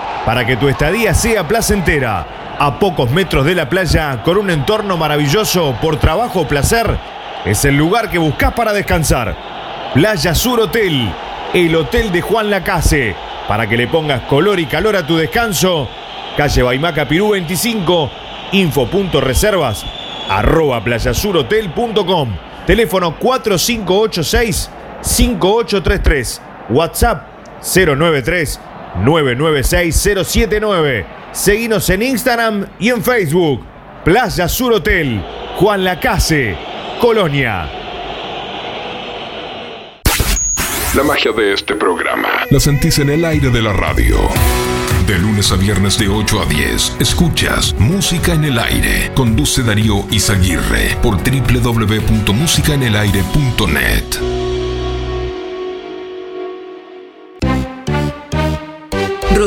para que tu estadía sea placentera. A pocos metros de la playa, con un entorno maravilloso por trabajo o placer, es el lugar que buscas para descansar. Playa Sur Hotel, el hotel de Juan Lacase, para que le pongas color y calor a tu descanso. Calle Baimaca Pirú 25, info.reservas, arroba playasurhotel.com, teléfono 4586-5833, WhatsApp 093 996-079. Seguinos en Instagram y en Facebook. Playa Sur Hotel, Juan Lacase, Colonia. La magia de este programa la sentís en el aire de la radio. De lunes a viernes de 8 a 10, escuchas Música en el Aire. Conduce Darío Izaguirre por www.musicaenelaire.net.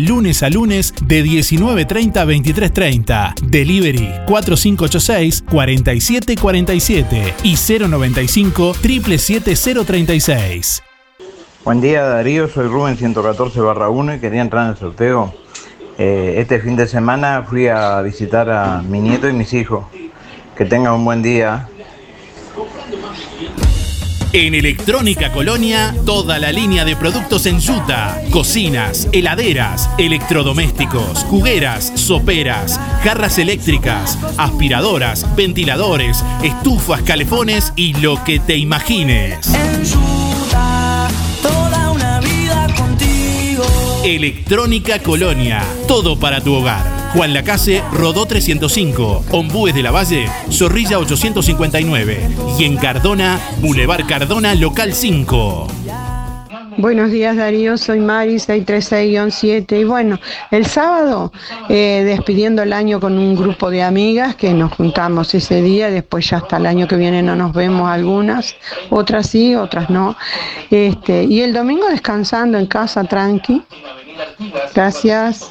lunes a lunes de 19.30 a 23.30. Delivery 4586-4747 y 095 77036. Buen día Darío, soy Rubén 114 barra 1 y quería entrar en el sorteo. Eh, este fin de semana fui a visitar a mi nieto y mis hijos. Que tengan un buen día. En Electrónica Colonia, toda la línea de productos en yuta, cocinas, heladeras, electrodomésticos, jugueras, soperas, jarras eléctricas, aspiradoras, ventiladores, estufas, calefones y lo que te imagines. Toda una vida contigo. Electrónica Colonia, todo para tu hogar. Juan Lacase, Rodó 305. Ombúes de la Valle, Zorrilla 859. Y en Cardona, Boulevard Cardona, local 5. Buenos días Darío, soy Mari 636-7 y bueno, el sábado eh, despidiendo el año con un grupo de amigas que nos juntamos ese día, después ya hasta el año que viene no nos vemos algunas, otras sí, otras no. Este, y el domingo descansando en casa tranqui. Gracias.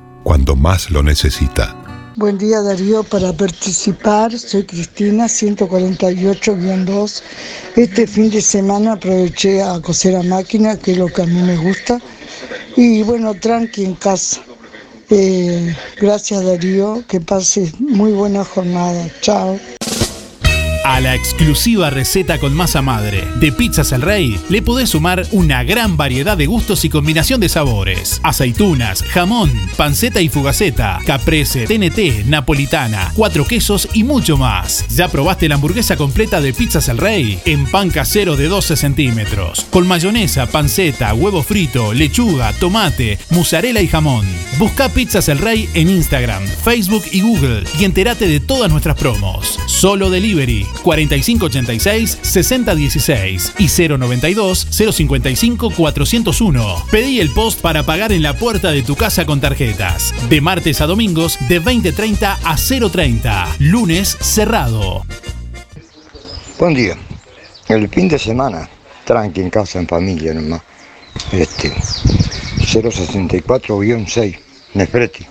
cuando más lo necesita. Buen día Darío, para participar soy Cristina 148-2. Este fin de semana aproveché a coser a máquina, que es lo que a mí me gusta. Y bueno, tranqui en casa. Eh, gracias Darío, que pases muy buena jornada. Chao. A la exclusiva receta con masa madre de Pizzas El Rey le podés sumar una gran variedad de gustos y combinación de sabores. Aceitunas, jamón, panceta y fugaceta, caprese, TNT, napolitana, cuatro quesos y mucho más. ¿Ya probaste la hamburguesa completa de Pizzas El Rey? En pan casero de 12 centímetros, con mayonesa, panceta, huevo frito, lechuga, tomate, mozzarella y jamón. Busca Pizzas El Rey en Instagram, Facebook y Google y entérate de todas nuestras promos. Solo delivery 4586-6016 y 092-055-401. Pedí el post para pagar en la puerta de tu casa con tarjetas. De martes a domingos de 20.30 a 0.30. Lunes cerrado. Buen día. El fin de semana, tranqui en casa, en familia nomás. Este, 064-6, Nefreti.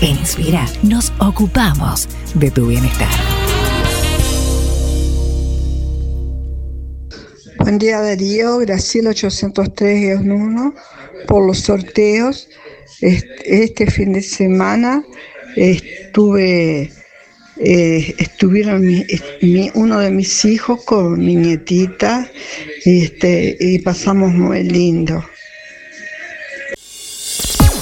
En Inspira nos ocupamos de tu bienestar. Buen día Darío, Graciela 803-1 por los sorteos. Este, fin de semana estuve, eh, estuvieron uno de mis hijos con mi nietita este, y pasamos muy lindo.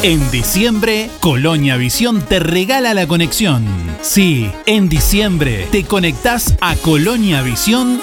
En diciembre, Colonia Visión te regala la conexión. Sí, en diciembre te conectás a Colonia Visión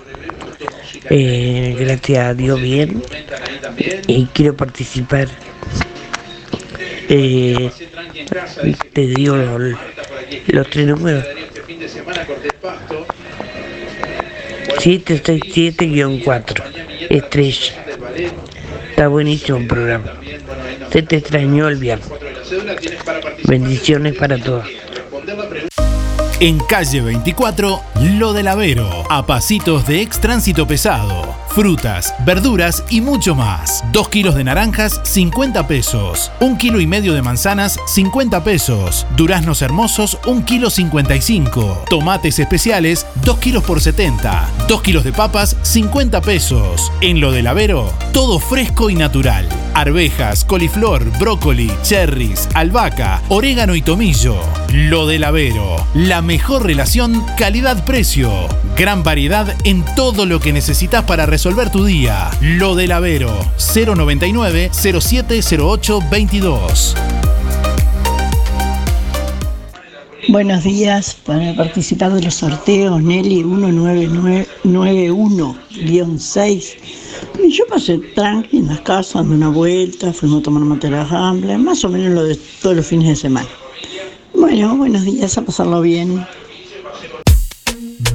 eh, gracias a Dios bien, y quiero participar. Eh, te digo los, los tres números. 767-4, estrella. Está buenísimo el programa. Se te extrañó el viernes. Bendiciones para todos. En calle 24, Lo del Avero, a pasitos de ex tránsito pesado. Frutas, verduras y mucho más. 2 kilos de naranjas, 50 pesos. 1 kilo y medio de manzanas, 50 pesos. Duraznos hermosos, 1 kilo 55. Tomates especiales, 2 kilos por 70. 2 kilos de papas, 50 pesos. En Lo del Avero, todo fresco y natural. Arvejas, coliflor, brócoli, cherries, albahaca, orégano y tomillo. Lo del Avero, la mejor relación calidad-precio. Gran variedad en todo lo que necesitas para resolver tu día. Lo del Avero, 099 0708 22. Buenos días, para participar de los sorteos Nelly 1991-6. Y yo pasé tranqui en las casas, dando una vuelta, fuimos a tomar mate a más o menos lo de todos los fines de semana. Bueno, buenos días, a pasarlo bien.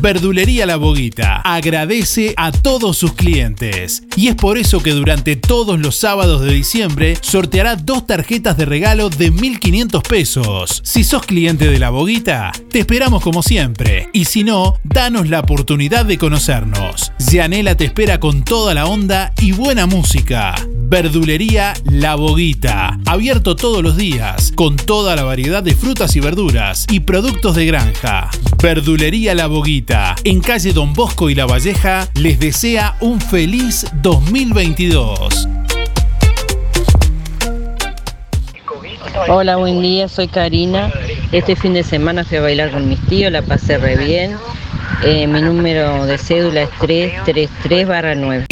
Verdulería La Boguita agradece a todos sus clientes y es por eso que durante todos los sábados de diciembre sorteará dos tarjetas de regalo de 1.500 pesos. Si sos cliente de La Boguita, te esperamos como siempre y si no, danos la oportunidad de conocernos. Yanela te espera con toda la onda y buena música. Verdulería La Boguita, abierto todos los días, con toda la variedad de frutas y verduras y productos de granja. Verdulería La Boguita, en calle Don Bosco y La Valleja, les desea un feliz 2022. Hola, buen día, soy Karina. Este fin de semana fui a bailar con mis tíos, la pasé re bien. Eh, mi número de cédula es 333 9.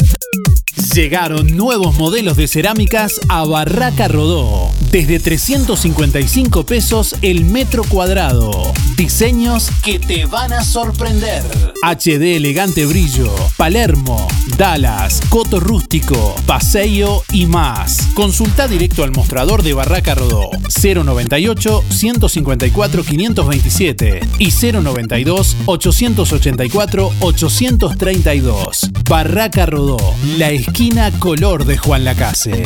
Llegaron nuevos modelos de cerámicas a Barraca Rodó. Desde 355 pesos el metro cuadrado. Diseños que te van a sorprender. HD elegante brillo, Palermo, Dallas, Coto rústico, Paseo y más. Consulta directo al mostrador de Barraca Rodó 098 154 527 y 092 884 832. Barraca Rodó, la esquina color de Juan Lacase.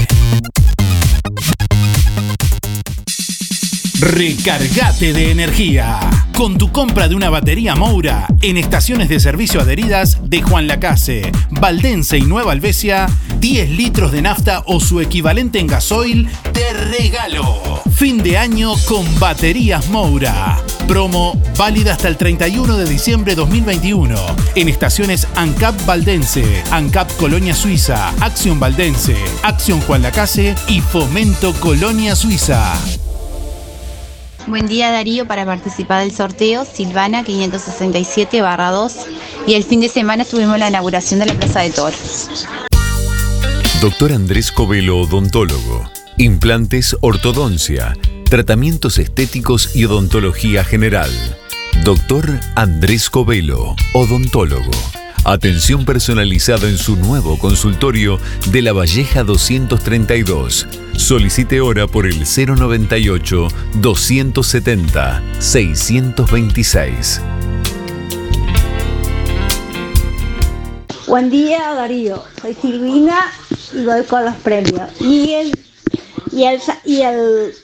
Recargate de energía. Con tu compra de una batería Moura en estaciones de servicio adheridas de Juan Lacase, Valdense y Nueva Albesia, 10 litros de nafta o su equivalente en gasoil de regalo. Fin de año con baterías Moura. Promo válida hasta el 31 de diciembre 2021 en estaciones ANCAP Valdense, ANCAP Colonia Suiza, Acción Valdense, Acción Juan Lacase y Fomento Colonia Suiza. Buen día Darío para participar del sorteo Silvana 567 2 y el fin de semana tuvimos la inauguración de la Plaza de Toros. Doctor Andrés Covelo, odontólogo. Implantes, ortodoncia, tratamientos estéticos y odontología general. Doctor Andrés Covelo, odontólogo. Atención personalizada en su nuevo consultorio de La Valleja 232. Solicite hora por el 098 270 626. Buen día, Darío. Soy Silvina y voy con los premios. Y el, y el, y el,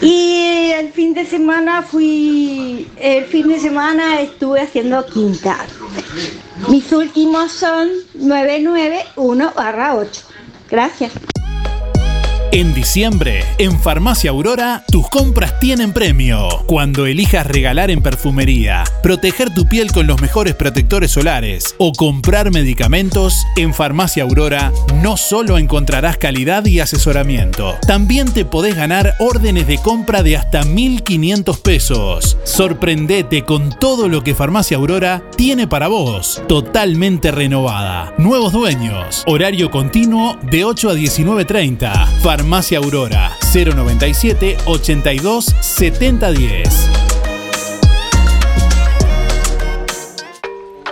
y el fin de semana fui, el fin de semana estuve haciendo quinta. Mis últimos son 991 barra 8. Gracias. En diciembre, en Farmacia Aurora, tus compras tienen premio. Cuando elijas regalar en perfumería, proteger tu piel con los mejores protectores solares o comprar medicamentos, en Farmacia Aurora no solo encontrarás calidad y asesoramiento, también te podés ganar órdenes de compra de hasta 1.500 pesos. Sorprendete con todo lo que Farmacia Aurora tiene para vos. Totalmente renovada. Nuevos dueños. Horario continuo de 8 a 19.30. Farmacia Aurora 097 82 7010.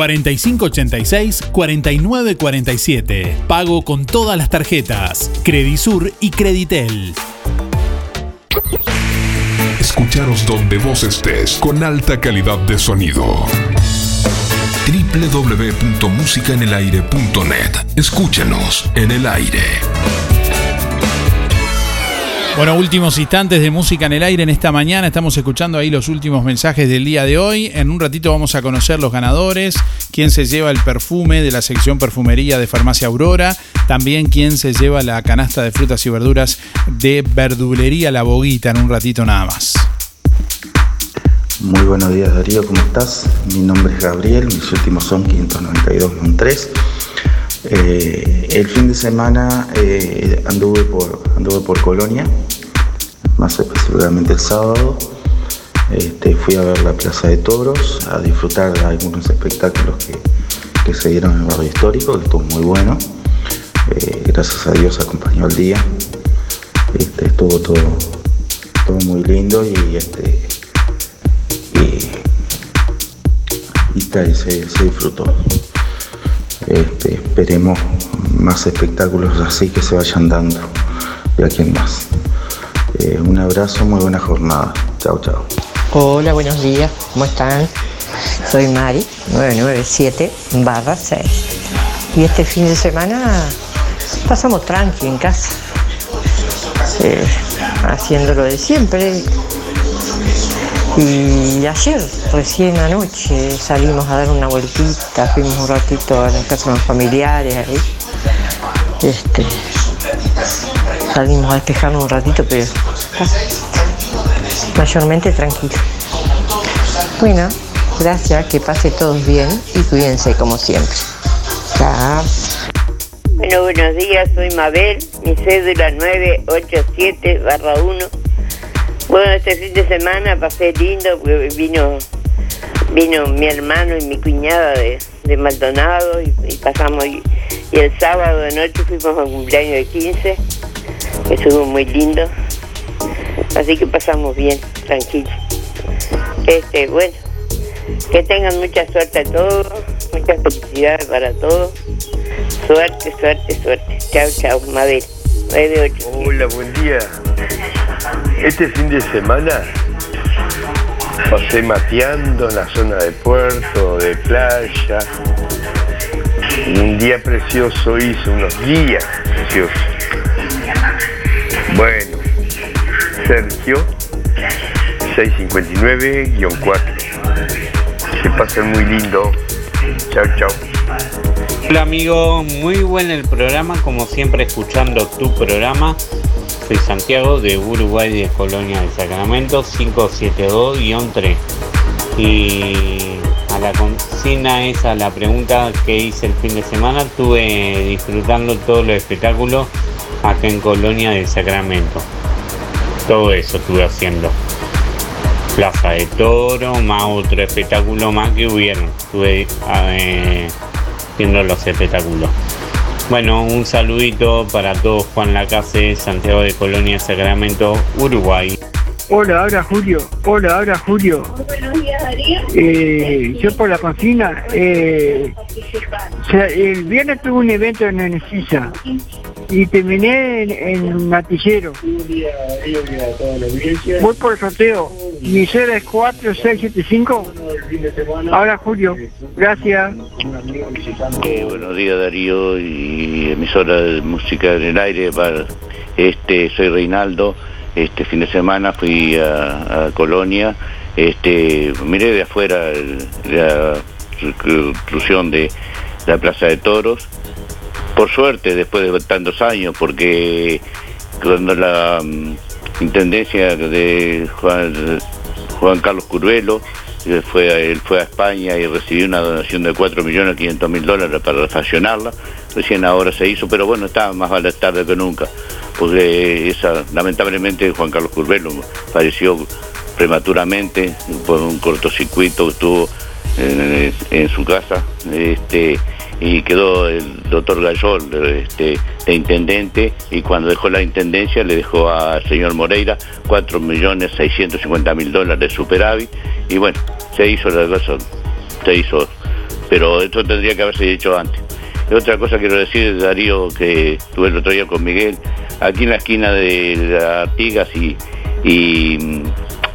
4586-4947. Pago con todas las tarjetas, Credisur y Creditel. Escucharos donde vos estés con alta calidad de sonido www.musicaenelaire.net. Escúchanos en el aire. Bueno, últimos instantes de música en el aire en esta mañana. Estamos escuchando ahí los últimos mensajes del día de hoy. En un ratito vamos a conocer los ganadores, quién se lleva el perfume de la sección perfumería de Farmacia Aurora, también quién se lleva la canasta de frutas y verduras de Verdulería La Boguita en un ratito nada más. Muy buenos días Darío, ¿cómo estás? Mi nombre es Gabriel, mis últimos son 592-3. Eh, el fin de semana eh, anduve, por, anduve por Colonia, más específicamente el sábado. Este, fui a ver la Plaza de Toros, a disfrutar de algunos espectáculos que, que se dieron en el barrio histórico, que estuvo muy bueno. Eh, gracias a Dios acompañó el día. Este, estuvo todo, todo muy lindo y, este, y, y tal, se, se disfrutó. Este, esperemos más espectáculos así que se vayan dando de aquí en más. Eh, un abrazo, muy buena jornada. Chao, chao. Hola, buenos días, ¿cómo están? Soy Mari, 997 barra 6. Y este fin de semana pasamos tranqui en casa, eh, haciendo de siempre. Y ayer, recién anoche, salimos a dar una vueltita, fuimos un ratito a la casa de los familiares ahí. Este, salimos a despejarnos un ratito, pero mayormente tranquilo. Bueno, gracias, que pase todos bien y cuídense como siempre. Chao. Bueno, buenos días, soy Mabel, mi cédula 987 barra 1. Bueno, este fin de semana pasé lindo porque vino, vino mi hermano y mi cuñada de, de Maldonado y, pasamos y, el sábado de noche fuimos a cumpleaños de 15, que estuvo muy lindo. Así que pasamos bien, tranquilos. Este, bueno, que tengan mucha suerte a todos, mucha felicidad para todos. Suerte, suerte, suerte. Chao, chao, Mabel. 98. Hola, buen día. Este fin de semana pasé mateando en la zona de puerto, de playa. Un día precioso hizo, unos días preciosos. Bueno, Sergio, 659-4. Que pasen muy lindo. Chao, chao. Hola amigo, muy buen el programa, como siempre escuchando tu programa. Santiago de Uruguay de Colonia del Sacramento 572-3. Y a la consigna esa, la pregunta que hice el fin de semana, estuve disfrutando todos los espectáculos acá en Colonia del Sacramento. Todo eso estuve haciendo. Plaza de Toro, más otro espectáculo más que hubieron. Estuve eh, viendo los espectáculos. Bueno, un saludito para todos, Juan Lacase, Santiago de Colonia, Sacramento, Uruguay. Hola, habla Julio. Hola, habla Julio. Eh, yo por la consigna, eh, el viernes tuve un evento en Enesisa y terminé en, en Matillero. Voy por el sorteo. Mi cera es 4675. Ahora Julio. Gracias. Eh, buenos días Darío y emisora de música en el aire. Para, este, soy Reinaldo. Este fin de semana fui a, Colonia. Este, miré de afuera la construcción de la Plaza de Toros. Por suerte, después de tantos años, porque cuando la mm, intendencia de Juan, Juan Carlos Curvelo eh, fue, él fue a España y recibió una donación de 4 millones 500 mil dólares para refaccionarla. Recién ahora se hizo, pero bueno, está más vale tarde que nunca, porque lamentablemente Juan Carlos Curvelo falleció prematuramente por un cortocircuito que tuvo en, en su casa. Este, y quedó el doctor Gallol este, de intendente y cuando dejó la intendencia le dejó al señor Moreira 4.650.000 dólares de superávit y bueno, se hizo la cosa, se hizo, pero esto tendría que haberse hecho antes. Otra cosa quiero decir, Darío, que estuve el otro día con Miguel, aquí en la esquina de Artigas y, y,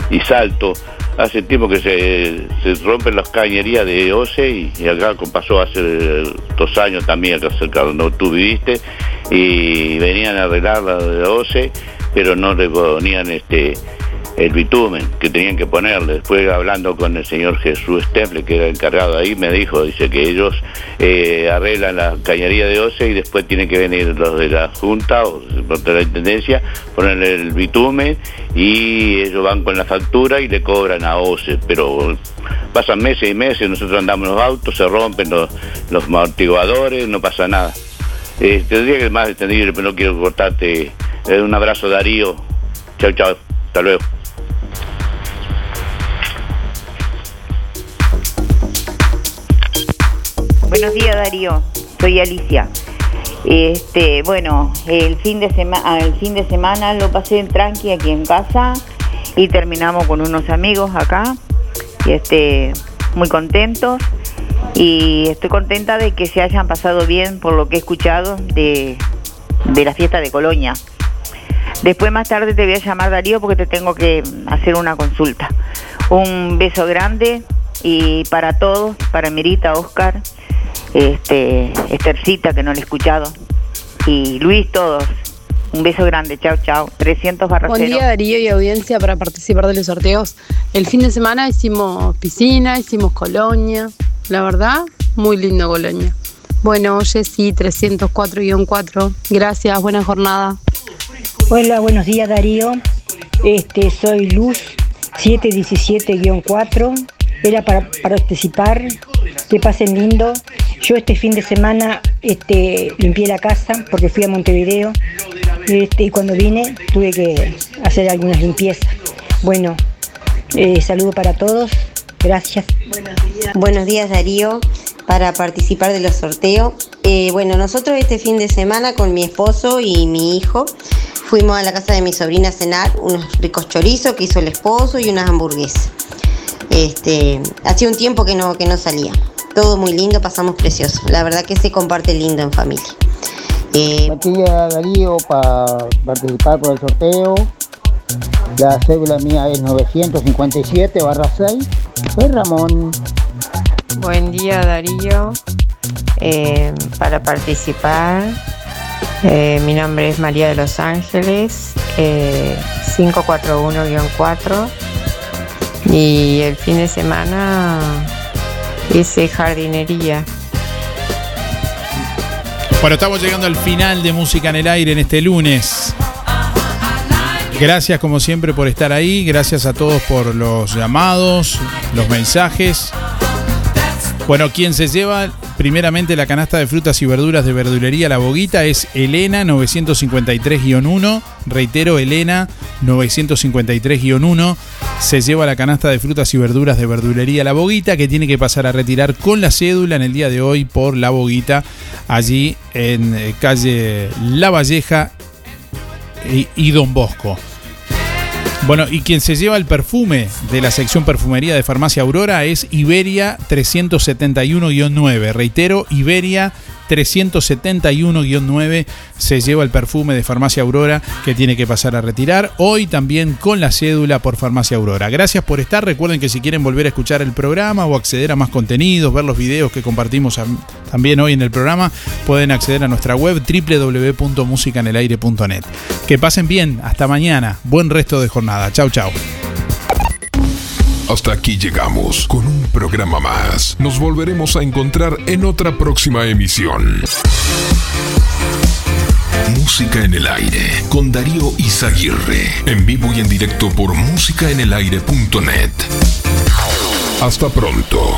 y Salto, hace tiempo que se, rompen las cañerías de OCE y, y acá pasó hace dos años también acá cerca donde tú viviste y venían a arreglar la de OCE pero no le ponían este el bitumen que tenían que ponerle. Después hablando con el señor Jesús Stemple, que era encargado ahí, me dijo, dice que ellos eh, arreglan la cañería de OCE y después tienen que venir los de la Junta o de la Intendencia, ponerle el bitumen y ellos van con la factura y le cobran a OCE. Pero pasan meses y meses, nosotros andamos los autos, se rompen los, los amortiguadores, no pasa nada. Eh, tendría que más entendible, pero no quiero cortarte. Eh, un abrazo Darío. Chao, chao. Hasta luego. Buenos días Darío, soy Alicia. Este, bueno, el fin de semana, el fin de semana lo pasé en tranqui aquí en casa y terminamos con unos amigos acá y este, muy contentos y estoy contenta de que se hayan pasado bien por lo que he escuchado de, de la fiesta de Colonia. Después más tarde te voy a llamar Darío porque te tengo que hacer una consulta. Un beso grande y para todos, para Mirita, Oscar, este, Estercita que no le he escuchado y Luis, todos. Un beso grande, chao, chao. 300 barra Buen día Darío y audiencia para participar de los sorteos. El fin de semana hicimos piscina, hicimos colonia. La verdad, muy lindo colonia. Bueno, Jessy 304-4. Gracias, buena jornada. Hola, buenos días Darío. Este, soy Luz 717-4. Era para participar. Que pasen lindo. Yo este fin de semana este, limpié la casa porque fui a Montevideo este, y cuando vine tuve que hacer algunas limpiezas. Bueno, eh, saludo para todos. Gracias. Buenos días Darío para participar de los sorteos. Eh, bueno, nosotros este fin de semana con mi esposo y mi hijo fuimos a la casa de mi sobrina a cenar unos ricos chorizos que hizo el esposo y unas hamburguesas. Este, hacía un tiempo que no, que no salía. Todo muy lindo, pasamos precioso. La verdad que se comparte lindo en familia. Eh, Matías Darío para participar por el sorteo. La cédula mía es 957 barra 6. Soy Ramón. Buen día Darío. Eh, para participar, eh, mi nombre es María de los Ángeles, eh, 541-4. Y el fin de semana hice jardinería. Bueno, estamos llegando al final de Música en el Aire en este lunes. Gracias como siempre por estar ahí, gracias a todos por los llamados, los mensajes. Bueno, quien se lleva primeramente la canasta de frutas y verduras de verdulería La Boguita es Elena 953-1. Reitero, Elena 953-1. Se lleva la canasta de frutas y verduras de verdulería La Boguita que tiene que pasar a retirar con la cédula en el día de hoy por La Boguita, allí en eh, calle La Valleja y, y Don Bosco. Bueno, y quien se lleva el perfume de la sección perfumería de Farmacia Aurora es Iberia 371-9. Reitero, Iberia 371-9 se lleva el perfume de Farmacia Aurora que tiene que pasar a retirar. Hoy también con la cédula por Farmacia Aurora. Gracias por estar. Recuerden que si quieren volver a escuchar el programa o acceder a más contenidos, ver los videos que compartimos también hoy en el programa, pueden acceder a nuestra web www.musicanelaire.net. Que pasen bien. Hasta mañana. Buen resto de jornada. Chau, chau. Hasta aquí llegamos con un programa más. Nos volveremos a encontrar en otra próxima emisión. Música en el aire con Darío Izaguirre. En vivo y en directo por musicaenelaire.net. Hasta pronto.